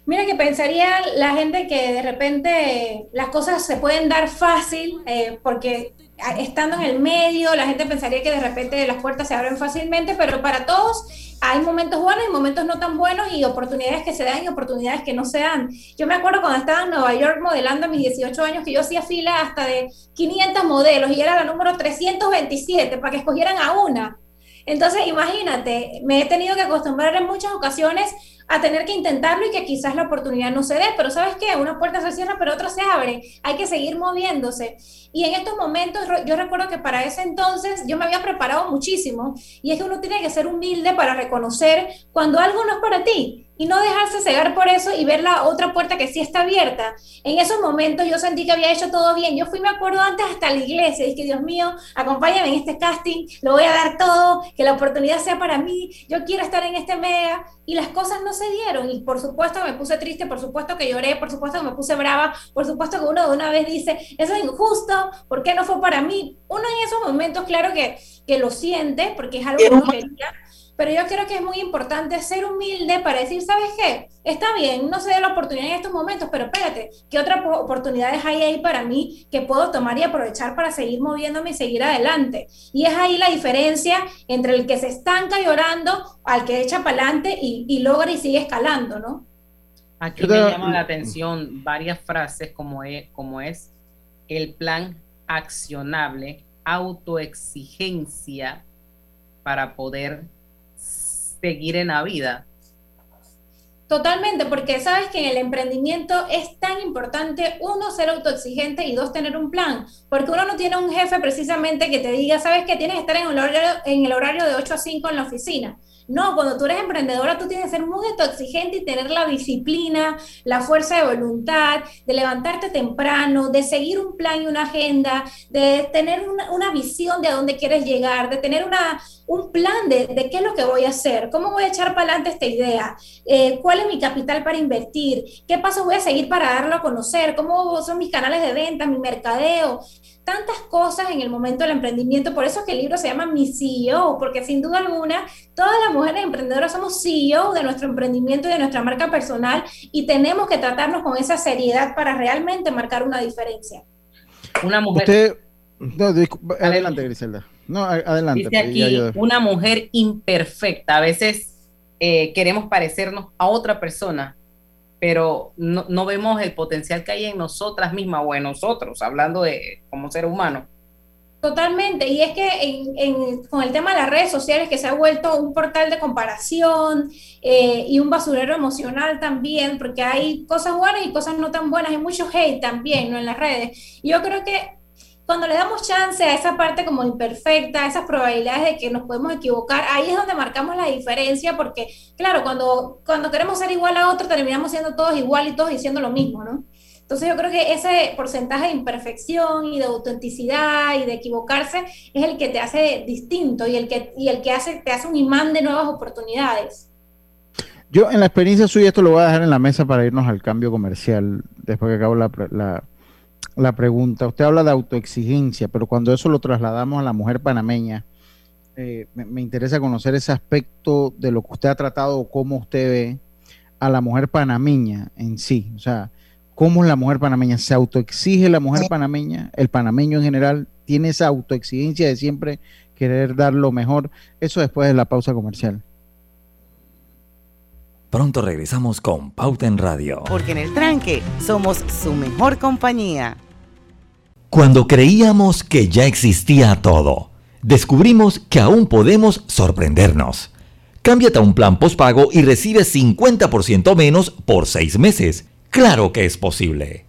Mira que pensaría la gente que de repente las cosas se pueden dar fácil eh, porque estando en el medio la gente pensaría que de repente las puertas se abren fácilmente, pero para todos hay momentos buenos y momentos no tan buenos y oportunidades que se dan y oportunidades que no se dan. Yo me acuerdo cuando estaba en Nueva York modelando a mis 18 años que yo hacía fila hasta de 500 modelos y era la número 327 para que escogieran a una. Entonces, imagínate, me he tenido que acostumbrar en muchas ocasiones a tener que intentarlo y que quizás la oportunidad no se dé, pero ¿sabes qué? Una puerta se cierra, pero otra se abre, hay que seguir moviéndose. Y en estos momentos, yo recuerdo que para ese entonces yo me había preparado muchísimo y es que uno tiene que ser humilde para reconocer cuando algo no es para ti y no dejarse cegar por eso y ver la otra puerta que sí está abierta. En esos momentos yo sentí que había hecho todo bien. Yo fui, me acuerdo antes, hasta la iglesia. Dije, Dios mío, acompáñame en este casting, lo voy a dar todo, que la oportunidad sea para mí, yo quiero estar en este mega. Y las cosas no se dieron. Y por supuesto me puse triste, por supuesto que lloré, por supuesto que me puse brava, por supuesto que uno de una vez dice, eso es injusto, ¿por qué no fue para mí? Uno en esos momentos, claro que, que lo siente, porque es algo que uno quería pero yo creo que es muy importante ser humilde para decir, ¿sabes qué? Está bien, no se da la oportunidad en estos momentos, pero espérate, ¿qué otras oportunidades hay ahí para mí que puedo tomar y aprovechar para seguir moviéndome y seguir adelante? Y es ahí la diferencia entre el que se estanca llorando al que echa para adelante y, logra y sigue escalando, ¿no? Aquí me llama la atención varias frases como es, como es el plan accionable, autoexigencia para poder seguir en la vida. Totalmente, porque sabes que en el emprendimiento es tan importante, uno, ser autoexigente y dos, tener un plan, porque uno no tiene un jefe precisamente que te diga, sabes que tienes que estar en el horario, de 8 a 5 en la oficina. No, cuando tú eres emprendedora, tú tienes que ser muy exigente y tener la disciplina, la fuerza de voluntad, de levantarte temprano, de seguir un plan y una agenda, de tener una, visión de a dónde quieres llegar, de tener una, un plan de, qué es lo que voy a hacer, cómo voy a echar para adelante esta idea, eh, cuál es mi capital para invertir, qué pasos voy a seguir para darlo a conocer, cómo son mis canales de venta, mi mercadeo tantas cosas en el momento del emprendimiento, por eso es que el libro se llama Mi CEO, porque sin duda alguna, todas las mujeres emprendedoras somos CEO de nuestro emprendimiento y de nuestra marca personal y tenemos que tratarnos con esa seriedad para realmente marcar una diferencia. Una mujer... adelante, Griselda. No, adelante. Dice aquí, una mujer imperfecta. A veces eh, queremos parecernos a otra persona, pero no, vemos el potencial que hay en nosotras mismas o en nosotros, hablando de como ser humano. Totalmente, y es que con el tema de las redes sociales que se ha vuelto un portal de comparación eh, y un basurero emocional también, porque hay cosas buenas y cosas no tan buenas, hay mucho hate también ¿no? en las redes. yo creo que cuando le damos chance a esa parte como imperfecta, a esas probabilidades de que nos podemos equivocar, ahí es donde marcamos la diferencia, porque claro, cuando, cuando queremos ser igual a otro, terminamos siendo todos igual y todos diciendo lo mismo, ¿no? Entonces yo creo que ese porcentaje de imperfección y de autenticidad y de equivocarse es el que te hace distinto y el que, y el que hace, te hace un imán de nuevas oportunidades. Yo en la experiencia suya esto lo voy a dejar en la mesa para irnos al cambio comercial después que acabo la, la la pregunta. Usted habla de autoexigencia, pero cuando eso lo trasladamos a la mujer panameña, eh, me, interesa conocer ese aspecto de lo que usted ha tratado o cómo usted ve a la mujer panameña en sí. O sea, ¿cómo es la mujer panameña? ¿Se autoexige la mujer panameña? ¿El panameño en general tiene esa autoexigencia de siempre querer dar lo mejor? Eso después de la pausa comercial. Pronto regresamos con Pauta en Radio. Porque en el tranque somos su mejor compañía. Cuando creíamos que ya existía todo, descubrimos que aún podemos sorprendernos. Cámbiate a un plan postpago y recibe 50% menos por seis meses. Claro que es posible.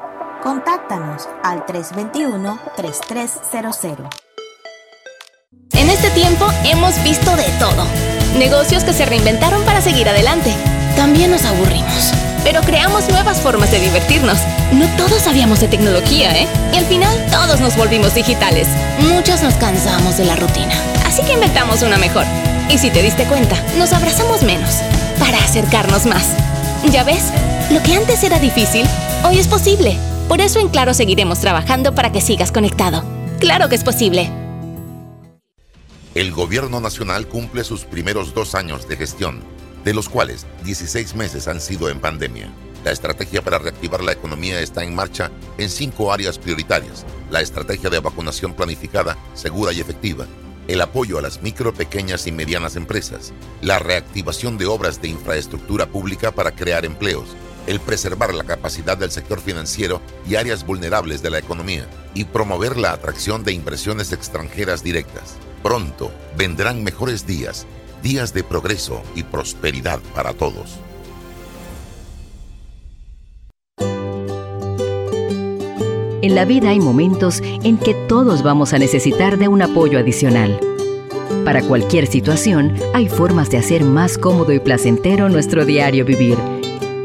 Contáctanos al 321-3300. En este tiempo hemos visto de todo. Negocios que se reinventaron para seguir adelante. También nos aburrimos. Pero creamos nuevas formas de divertirnos. No todos sabíamos de tecnología, ¿eh? Y al final todos nos volvimos digitales. Muchos nos cansamos de la rutina. Así que inventamos una mejor. Y si te diste cuenta, nos abrazamos menos. Para acercarnos más. ¿Ya ves? Lo que antes era difícil, hoy es posible. Por eso en Claro seguiremos trabajando para que sigas conectado. Claro que es posible. El gobierno nacional cumple sus primeros dos años de gestión, de los cuales 16 meses han sido en pandemia. La estrategia para reactivar la economía está en marcha en cinco áreas prioritarias. La estrategia de vacunación planificada, segura y efectiva. El apoyo a las micro, pequeñas y medianas empresas. La reactivación de obras de infraestructura pública para crear empleos el preservar la capacidad del sector financiero y áreas vulnerables de la economía y promover la atracción de inversiones extranjeras directas. Pronto vendrán mejores días, días de progreso y prosperidad para todos. En la vida hay momentos en que todos vamos a necesitar de un apoyo adicional. Para cualquier situación, hay formas de hacer más cómodo y placentero nuestro diario vivir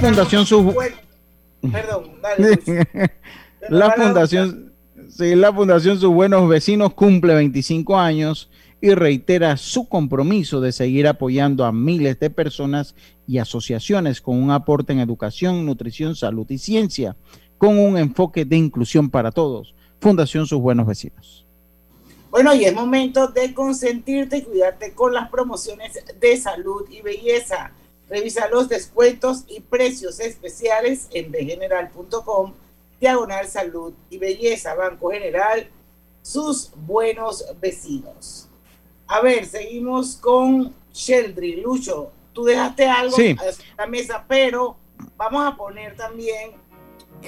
Fundación Su... Perdón, la Fundación... Sí, la Fundación Sus Buenos Vecinos cumple 25 años y reitera su compromiso de seguir apoyando a miles de personas y asociaciones con un aporte en educación, nutrición, salud y ciencia, con un enfoque de inclusión para todos. Fundación Sus Buenos Vecinos. Bueno, y es momento de consentirte y cuidarte con las promociones de salud y belleza. Revisa los descuentos y precios especiales en bgeneral.com, diagonal salud y belleza, Banco General, sus buenos vecinos. A ver, seguimos con Sheldry. Lucho, tú dejaste algo en la mesa, pero vamos a poner también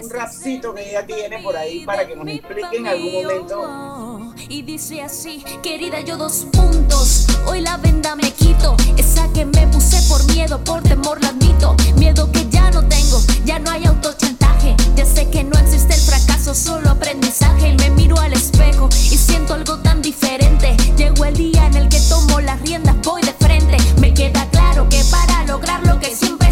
un rapcito que ella tiene por ahí para que nos explique en algún momento. Y dice así, querida, yo dos puntos. Hoy la venda me quito. Esa que me puse por miedo, por temor la admito. Miedo que ya no tengo, ya no hay autochantaje. Ya sé que no existe el fracaso, solo aprendizaje. Y me miro al espejo y siento algo tan diferente. Llegó el día en el que tomo las riendas, voy de frente. Me queda claro que para lograr lo que siempre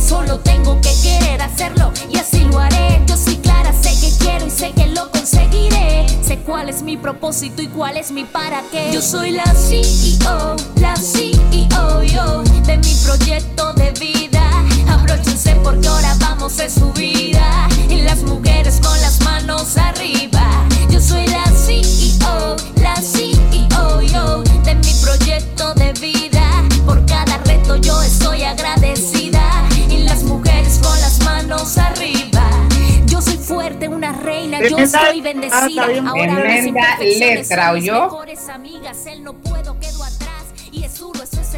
solo tengo que querer hacerlo y así lo haré. Yo soy clara, sé que quiero y sé que lo conseguiré. Sé cuál es mi propósito y cuál es mi para qué. Yo soy la CEO, la CEO yo, de mi proyecto de vida. Abróchense porque ahora vamos de subida. Y las mujeres yo soy bendecida. Ah. Ahora Tremenda letra, ¿oyó?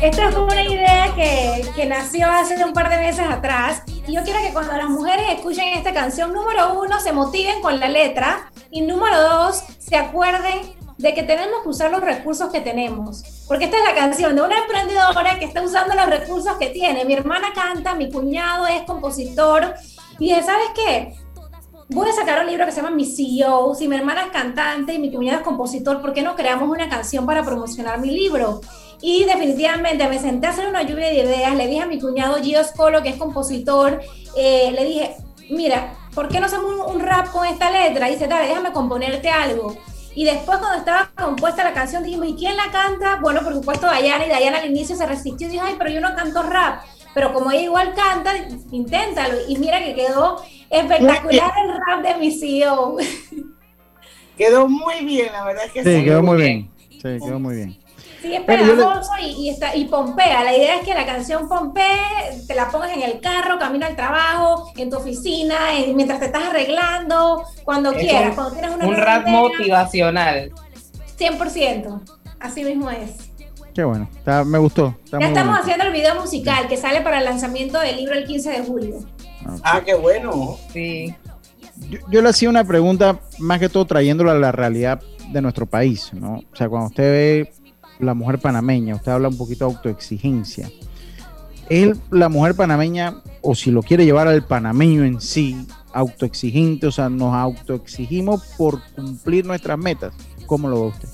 Esta fue una idea que, que nació hace un par de meses atrás. Y yo quiero que cuando las mujeres escuchen esta canción, número uno, se motiven con la letra. Y número dos, se acuerden de que tenemos que usar los recursos que tenemos. Porque esta es la canción de una emprendedora que está usando los recursos que tiene. Mi hermana canta, mi cuñado es compositor. Y dije, ¿sabes qué? Voy a sacar un libro que se llama Mi CEO. Si mi hermana es cantante y mi cuñado es compositor, ¿por qué no creamos una canción para promocionar mi libro? Y definitivamente me senté a hacer una lluvia de ideas. Le dije a mi cuñado Gio Scolo, que es compositor, eh, le dije, mira, ¿por qué no hacemos un, rap con esta letra? Y dice, dale, déjame componerte algo. Y después cuando estaba compuesta la canción dijimos, ¿y quién la canta? Bueno, por supuesto Dayana, y Dayana al inicio se resistió y dijo, ay, pero yo no canto rap. Pero como ella igual canta, inténtalo. Y mira que quedó espectacular el rap de mi CEO. Quedó muy bien, la verdad es que sí. Sí, quedó muy bien. Sí, quedó muy bien. Sí, es pegajoso y, está, y pompea. La idea es que la canción pompee, te la pongas en el carro, camina al trabajo, en tu oficina, mientras te estás arreglando, cuando quieras. cuando tienes una un rap motivacional. 100%. Así mismo es. Qué bueno, me gustó. ya estamos haciendo el video musical que sale para el lanzamiento del libro el 15 de julio. Ah, qué bueno. Sí. Yo, yo, le hacía una pregunta más que todo trayéndola a la realidad de nuestro país, ¿no? O sea, cuando usted ve la mujer panameña, usted habla un poquito de autoexigencia. ¿Es la mujer panameña, o si lo quiere llevar al panameño en sí, autoexigente, o sea, nos autoexigimos por cumplir nuestras metas? ¿Cómo lo ve usted?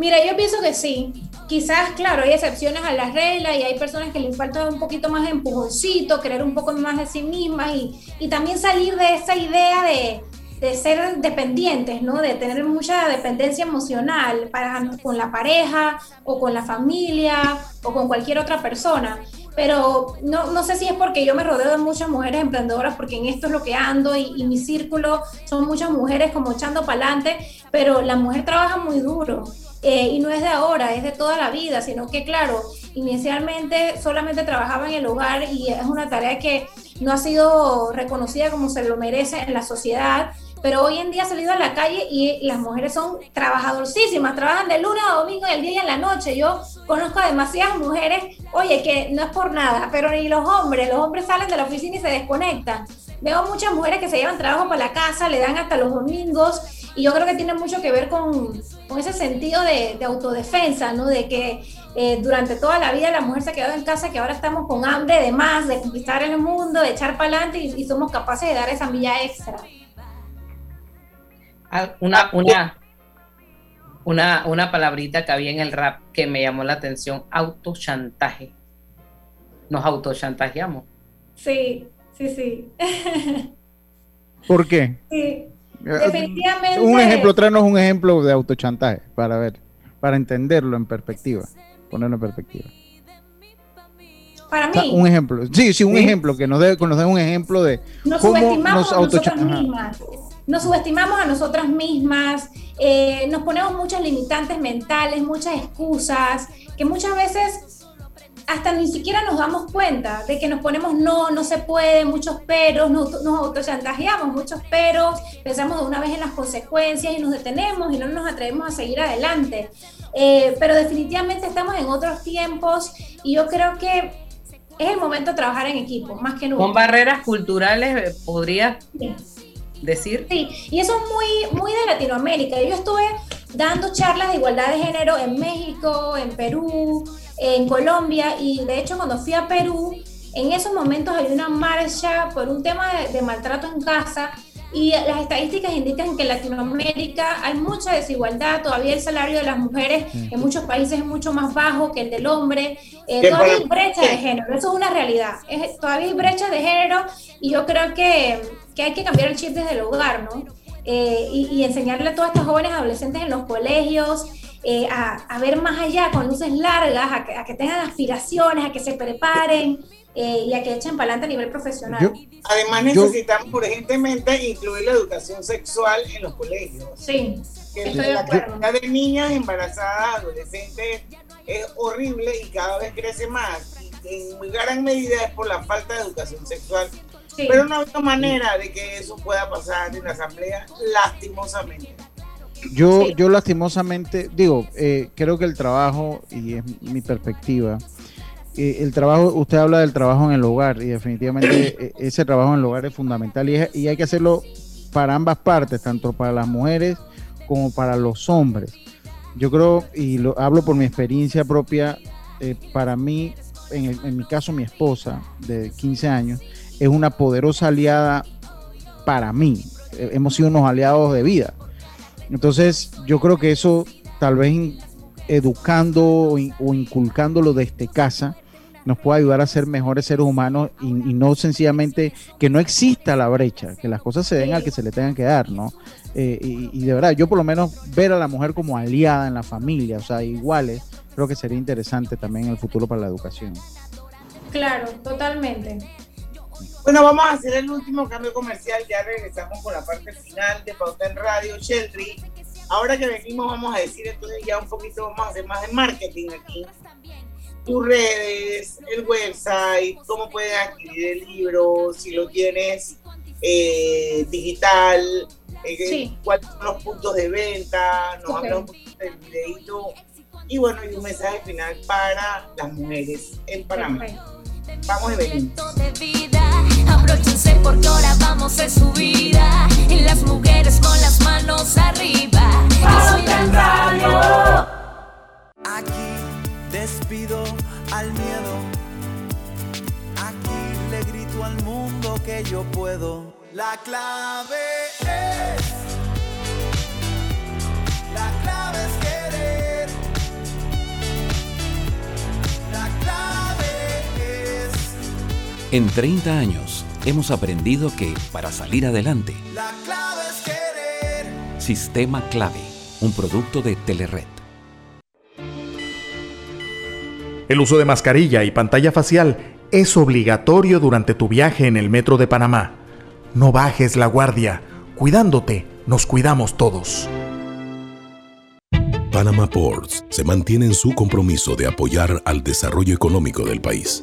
Mira, yo pienso que sí. Quizás, claro, hay excepciones a las reglas y hay personas que les falta un poquito más de empujoncito, creer un poco más de sí mismas y, y también salir de esa idea de, de ser dependientes, ¿no? De tener mucha dependencia emocional para, con la pareja o con la familia o con cualquier otra persona. Pero no, no sé si es porque yo me rodeo de muchas mujeres emprendedoras, porque en esto es lo que ando y, y mi círculo son muchas mujeres como echando para adelante, pero la mujer trabaja muy duro. Eh, y no es de ahora, es de toda la vida, sino que claro, inicialmente solamente trabajaba en el hogar y es una tarea que no ha sido reconocida como se lo merece en la sociedad pero hoy en día ha salido a la calle y las mujeres son trabajadorcísimas, trabajan de lunes a domingo, el día y en la noche. Yo conozco a demasiadas mujeres, oye, que no es por nada, pero ni los hombres, los hombres salen de la oficina y se desconectan. Veo muchas mujeres que se llevan trabajo para la casa, le dan hasta los domingos, y yo creo que tiene mucho que ver con, con ese sentido de, de, autodefensa, ¿no? De que eh, durante toda la vida la mujer se ha quedado en casa, que ahora estamos con hambre de más, de conquistar el mundo, de echar para adelante y somos capaces de dar esa milla extra. Ah, una, una, una, una palabrita que había en el rap que me llamó la atención, autochantaje. Nos autochantajeamos. Sí, sí, sí. ¿Por qué? Sí, eh, definitivamente. Un ejemplo, tráenos un ejemplo de autochantaje para ver, para entenderlo en perspectiva, ponerlo en perspectiva. Para mí. un ejemplo. Sí, sí, un ejemplo, que nos dé nos dé un ejemplo de nos cómo nos autochantajeamos nos subestimamos a nosotras mismas, eh, nos ponemos muchas limitantes mentales, muchas excusas, que muchas veces hasta ni siquiera nos damos cuenta de que nos ponemos no, no se puede, muchos peros, nos, nos autochantajeamos, muchos peros, pensamos de una vez en las consecuencias y nos detenemos y no nos atrevemos a seguir adelante. Eh, pero definitivamente estamos en otros tiempos y yo creo que es el momento de trabajar en equipo, más que nunca. Con barreras culturales, eh, podría decir. Sí, y eso es muy, muy de Latinoamérica. Yo estuve dando charlas de igualdad de género en México, en Perú, en Colombia, y de hecho cuando fui a Perú, en esos momentos hay una marcha por un tema de, maltrato en casa y las estadísticas indican que en Latinoamérica hay mucha desigualdad, todavía el salario de las mujeres en muchos países es mucho más bajo que el del hombre, eh, todavía hay brecha de género, eso es una realidad, es, todavía hay brecha de género y yo creo que que hay que cambiar el chip desde el hogar, ¿no? Eh, y, enseñarle a todas estas jóvenes adolescentes en los colegios eh, a, ver más allá con luces largas, a que, tengan aspiraciones, a que se preparen eh, y a que echen para adelante a nivel profesional. Además necesitamos urgentemente incluir la educación sexual en los colegios. Sí. Que la cantidad de niñas embarazadas, adolescentes, es horrible y cada vez crece más. Y en muy gran medida es por la falta de educación sexual pero no hay manera de que eso pueda pasar en la asamblea, lastimosamente. Yo, yo lastimosamente, digo, eh, creo que el trabajo, y es mi perspectiva, eh, el trabajo, usted habla del trabajo en el hogar, y definitivamente e, ese trabajo en el hogar es fundamental, y, y hay que hacerlo para ambas partes, tanto para las mujeres como para los hombres. yo creo, y lo hablo por mi experiencia propia, eh, para mí, en, en, mi caso, mi esposa de 15 años, es una poderosa aliada para mí. Eh, hemos sido unos aliados de vida. Entonces, yo creo que eso tal vez educando o, inculcándolo desde casa nos puede ayudar a ser mejores seres humanos y, no sencillamente que no exista la brecha, que las cosas se den al que se le tengan que dar, ¿no? Eh, y, de verdad, yo por lo menos ver a la mujer como aliada en la familia, o sea, iguales, creo que sería interesante también en el futuro para la educación. Claro, totalmente. Bueno, vamos a hacer el último cambio comercial, ya regresamos con la parte final de Pauta en Radio, Sheldry. Ahora que venimos vamos a decir entonces ya un poquito, vamos a hacer más de marketing aquí. Tus redes, el website, cómo puedes adquirir el libro, si lo tienes eh, digital, eh, cuáles son los puntos de venta, nos okay. un poquito del videito y bueno, y un mensaje final para las mujeres en Panamá. Vamos a venir. Abróchense porque ahora vamos a subida. Y las mujeres con las manos arriba. en radio. Aquí despido al miedo. Aquí le grito al mundo que yo puedo. La clave es. En 30 años hemos aprendido que para salir adelante, la clave es querer. Sistema Clave, un producto de Telered. El uso de mascarilla y pantalla facial es obligatorio durante tu viaje en el metro de Panamá. No bajes la guardia. Cuidándote, nos cuidamos todos. Panama Ports se mantiene en su compromiso de apoyar al desarrollo económico del país.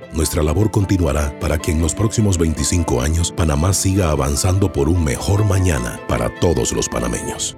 Nuestra labor continuará para que en los próximos 25 años Panamá siga avanzando por un mejor mañana para todos los panameños.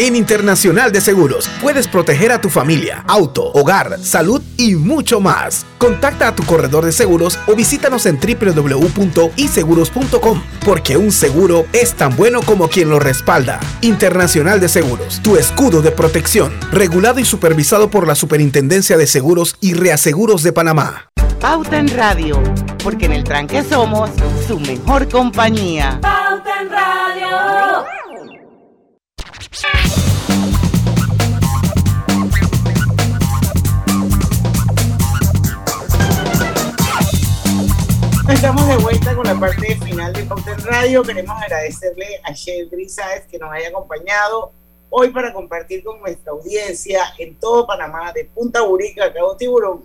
En Internacional de Seguros puedes proteger a tu familia, auto, hogar, salud y mucho más. Contacta a tu corredor de seguros o visítanos en www.iseguros.com porque un seguro es tan bueno como quien lo respalda. Internacional de Seguros, tu escudo de protección, regulado y supervisado por la Superintendencia de Seguros y Reaseguros de Panamá. Pauta en Radio, porque en el tranque somos su mejor compañía. Pauta en Radio. Estamos de vuelta con la parte final de en Radio. Queremos agradecerle a Sheldry Sáez que nos haya acompañado hoy para compartir con nuestra audiencia en todo Panamá, de Punta Burica a Cabo Tiburón,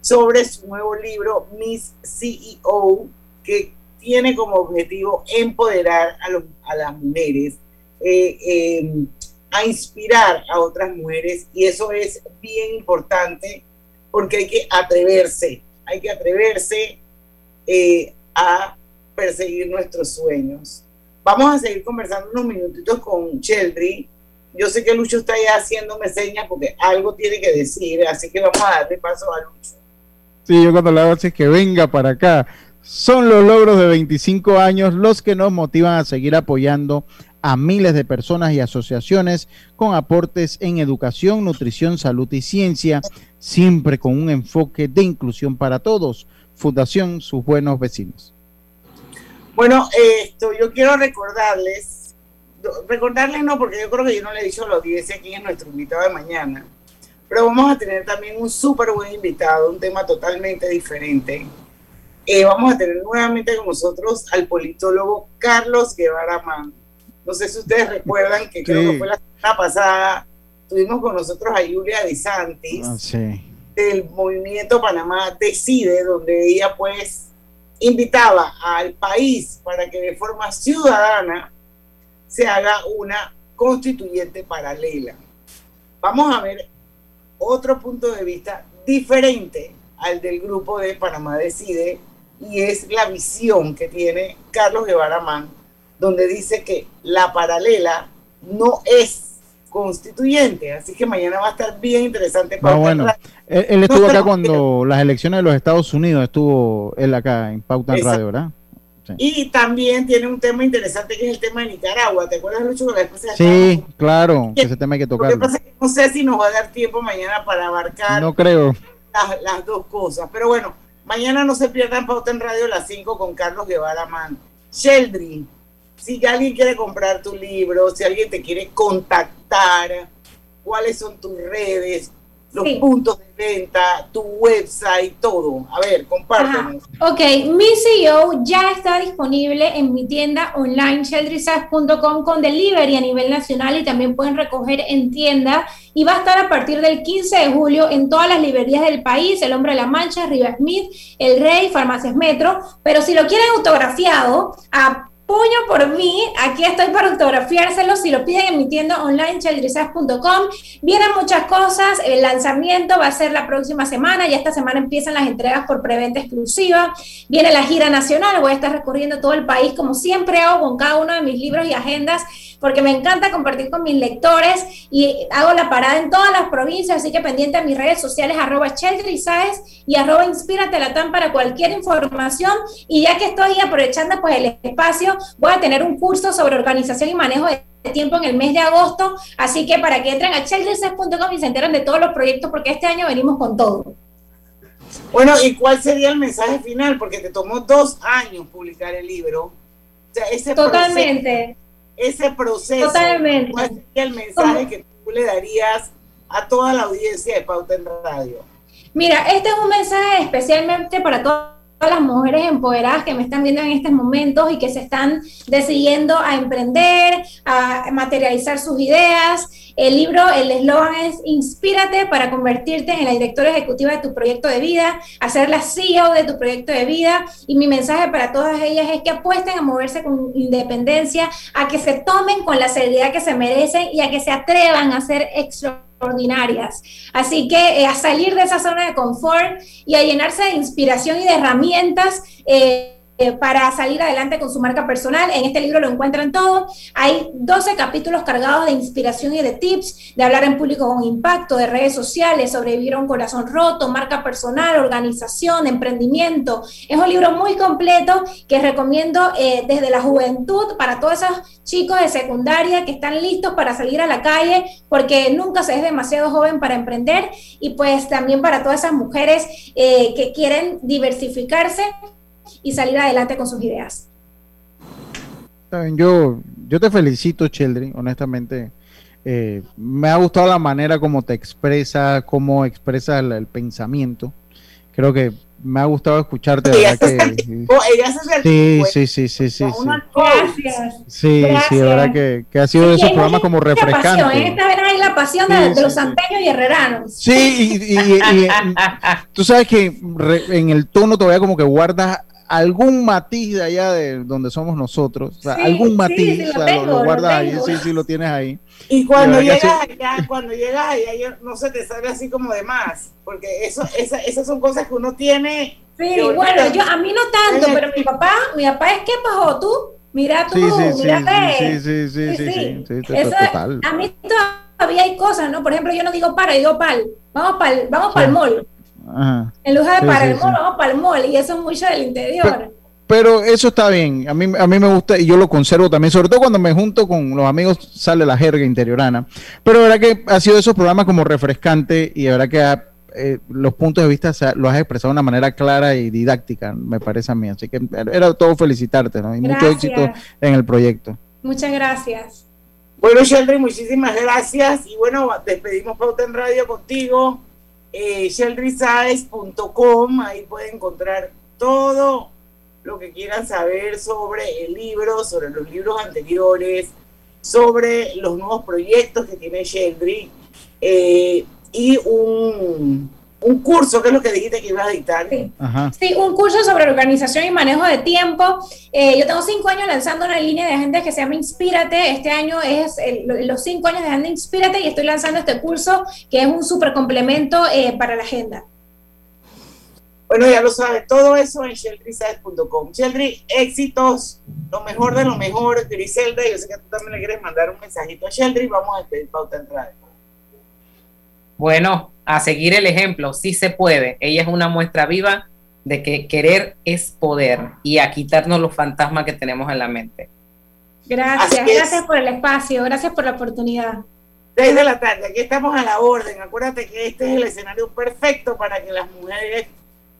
sobre su nuevo libro, Miss CEO, que tiene como objetivo empoderar a, los, a las mujeres eh, em, a inspirar a otras mujeres y eso es bien importante porque hay que atreverse, hay que atreverse eh, a perseguir nuestros sueños. Vamos a seguir conversando unos minutitos con Cheldry. Yo sé que Lucho está ya haciéndome señas porque algo tiene que decir, así que vamos a darle paso a Lucho. Sí, yo cuando le hago es que venga para acá. Son los logros de 25 años los que nos motivan a seguir apoyando a miles de personas y asociaciones con aportes en educación, nutrición, salud y ciencia, siempre con un enfoque de inclusión para todos. Fundación Sus Buenos Vecinos. Bueno, esto yo quiero recordarles, recordarles no, porque yo creo que yo no le he dicho a la audiencia quién es nuestro invitado de mañana, pero vamos a tener también un súper buen invitado, un tema totalmente diferente. Eh, vamos a tener nuevamente con nosotros al politólogo Carlos Guevara Man. No sé si ustedes recuerdan que creo que fue la semana pasada, tuvimos con nosotros a Julia De Santis Ah, sí. del movimiento Panamá Decide, donde ella pues invitaba al país para que de forma ciudadana se haga una constituyente paralela. Vamos a ver otro punto de vista diferente al del grupo de Panamá Decide y es la visión que tiene Carlos Guevara Man, donde dice que la paralela no es constituyente, así que mañana va a estar bien interesante. Ah, Pauta en bueno, él, él estuvo acá cuando las elecciones de los Estados Unidos, estuvo él acá en Pauta en. Radio, ¿verdad? Y también tiene un tema interesante que es el tema de Nicaragua. ¿Te acuerdas, Lucho? Que la vez pasada Sí, claro, que ese tema hay que Lo que pasa es que no sé si nos va a dar tiempo mañana para abarcar No creo. las, las dos cosas. Pero bueno, mañana no se pierdan Pauta en Radio a las 5 con Carlos Guevara Man. Sheldry, si alguien quiere comprar tu libro, si alguien te quiere contactar, cuáles son tus redes, los Sí. puntos de venta, tu website, todo. A ver, compártenos. Ok, mi CEO ya está disponible en mi tienda online sheldrysas.com con delivery a nivel nacional y también pueden recoger en tienda y va a estar a partir del 15 de julio en todas las librerías del país, El Hombre de la Mancha, Riva Smith, El Rey, Farmacias Metro, pero si lo quieren autografiado, a puño por mí, aquí estoy para autografiárselo, si lo piden en mi tienda online sheldrysas.com, vienen muchas cosas, el lanzamiento va a ser la próxima semana, ya esta semana empiezan las entregas por preventa exclusiva, viene la gira nacional, voy a estar recorriendo todo el país como siempre hago con cada uno de mis libros y agendas, porque me encanta compartir con mis lectores y hago la parada en todas las provincias, así que pendiente a mis redes sociales, arroba Saez y arroba Inspírate Latam para cualquier información. Y ya que estoy aprovechando pues el espacio, voy a tener un curso sobre organización y manejo de tiempo en el mes de agosto, así que para que entren a cheldrisaez.com y se enteren de todos los proyectos, porque este año venimos con todo. Bueno, ¿y cuál sería el mensaje final? Porque te tomó dos años publicar el libro. O sea, ese Totalmente. Ese proceso, Totalmente. ¿cuál sería el mensaje que tú le darías a toda la audiencia de Pauta en Radio? Mira, este es un mensaje especialmente para todas las mujeres empoderadas que me están viendo en estos momentos y que se están decidiendo a emprender, a materializar sus ideas. El libro, el eslogan es Inspírate para convertirte en la directora ejecutiva de tu proyecto de vida, hacer la CEO de tu proyecto de vida. Y mi mensaje para todas ellas es que apuesten a moverse con independencia, a que se tomen con la seriedad que se merecen y a que se atrevan a ser Así que eh, a salir de esa zona de confort y a llenarse de inspiración y de herramientas. eh, eh, para salir adelante con su marca personal. En este libro lo encuentran todo. Hay 12 capítulos cargados de inspiración y de tips, de hablar en público con impacto, de redes sociales, sobrevivir a un corazón roto, marca personal, organización, emprendimiento. Es un libro muy completo que recomiendo eh, desde la juventud para todos esos chicos de secundaria que están listos para salir a la calle porque nunca se es demasiado joven para emprender y pues también para todas esas mujeres eh, que quieren diversificarse y salir adelante con sus ideas. Yo, yo te felicito, Cheldry, honestamente. Eh, me ha gustado la manera como te expresa, cómo expresas el, el pensamiento. Creo que me ha gustado escucharte. Ella verdad se que- ella se sí, certificó. sí, sí, sí, sí, sí. Una Gracias. Sí, sí, de verdad que, que ha sido de esos programas como Pasión, refrescantes. esta vez hay la pasión de, Sí, de sí, los sí. santeños y herreranos. Sí, y, y- y- y- tú sabes que re- en el tono todavía como que guardas algún matiz de allá de donde somos nosotros, o sea, Sí, algún sí, matiz, sí, lo o sea, tengo, lo, lo guardas ahí, tengo. sí, sí, lo tienes ahí. Y cuando llegas sí. allá, cuando llegas allá, no se te sale así como de más, porque eso, esa- esas son cosas que uno tiene. Sí, bueno, yo a mí no tanto, pero mi papá, mi papá es que pasó tú, mira tú, Sí, sí, sí, sí, sí, sí, sí, sí, sí, sí, Eso, total. a mí todavía hay cosas, ¿no? Por ejemplo, yo no digo para, digo pal. Vamos para vamos pa'l mall. Ajá. En lugar de Sí, para sí, el sí. mall, vamos para el mall. Y eso es mucho del interior. Pero eso está bien, a mí, a mí me gusta y yo lo conservo también, sobre todo cuando me junto con los amigos sale la jerga interiorana. Pero de verdad que ha sido de esos programas como refrescante y de verdad que ha- eh, los puntos de vista se los has expresado de una manera clara y didáctica, me parece a mí. Así que era todo felicitarte, ¿no? Y mucho Gracias. éxito en el proyecto. Muchas gracias. Bueno, Sheldry, muchísimas gracias. Y bueno, despedimos Pauta en Radio contigo. Eh, ahí pueden encontrar todo lo que quieran saber sobre el libro, sobre los libros anteriores, sobre los nuevos proyectos que tiene Sheldry eh, y un un curso, que es lo que dijiste que ibas a dictar. Sí. un curso sobre organización y manejo de tiempo. Eh, yo tengo cinco años lanzando una línea de agenda que se llama Inspírate. Este año es los cinco años de agenda Inspírate y estoy lanzando este curso que es un super complemento eh, para la agenda. Bueno, ya lo sabes, todo eso en sheldryside.com. Sheldry, éxitos, lo mejor de lo mejor, Griselda. Yo sé que tú también le quieres mandar un mensajito a Sheldry. Vamos a despedir pauta entrada. Bueno, a seguir el ejemplo, sí se puede. Ella es una muestra viva de que querer es poder y a quitarnos los fantasmas que tenemos en la mente. Gracias, gracias por el espacio, gracias por la oportunidad. Seis de la tarde, aquí estamos a la orden. Acuérdate que este es el escenario perfecto para que las mujeres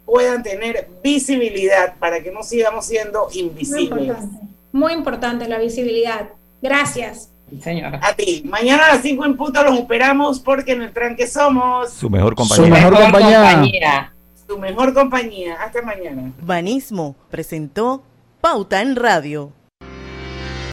puedan tener visibilidad, para que no sigamos siendo invisibles. Muy importante, Muy importante la visibilidad. Gracias. Señora. A ti. Mañana a las 5 en punto los esperamos porque en el tranque somos su mejor compañía. Su mejor compañía. Su mejor compañía. Hasta mañana. Banismo presentó Pauta en Radio.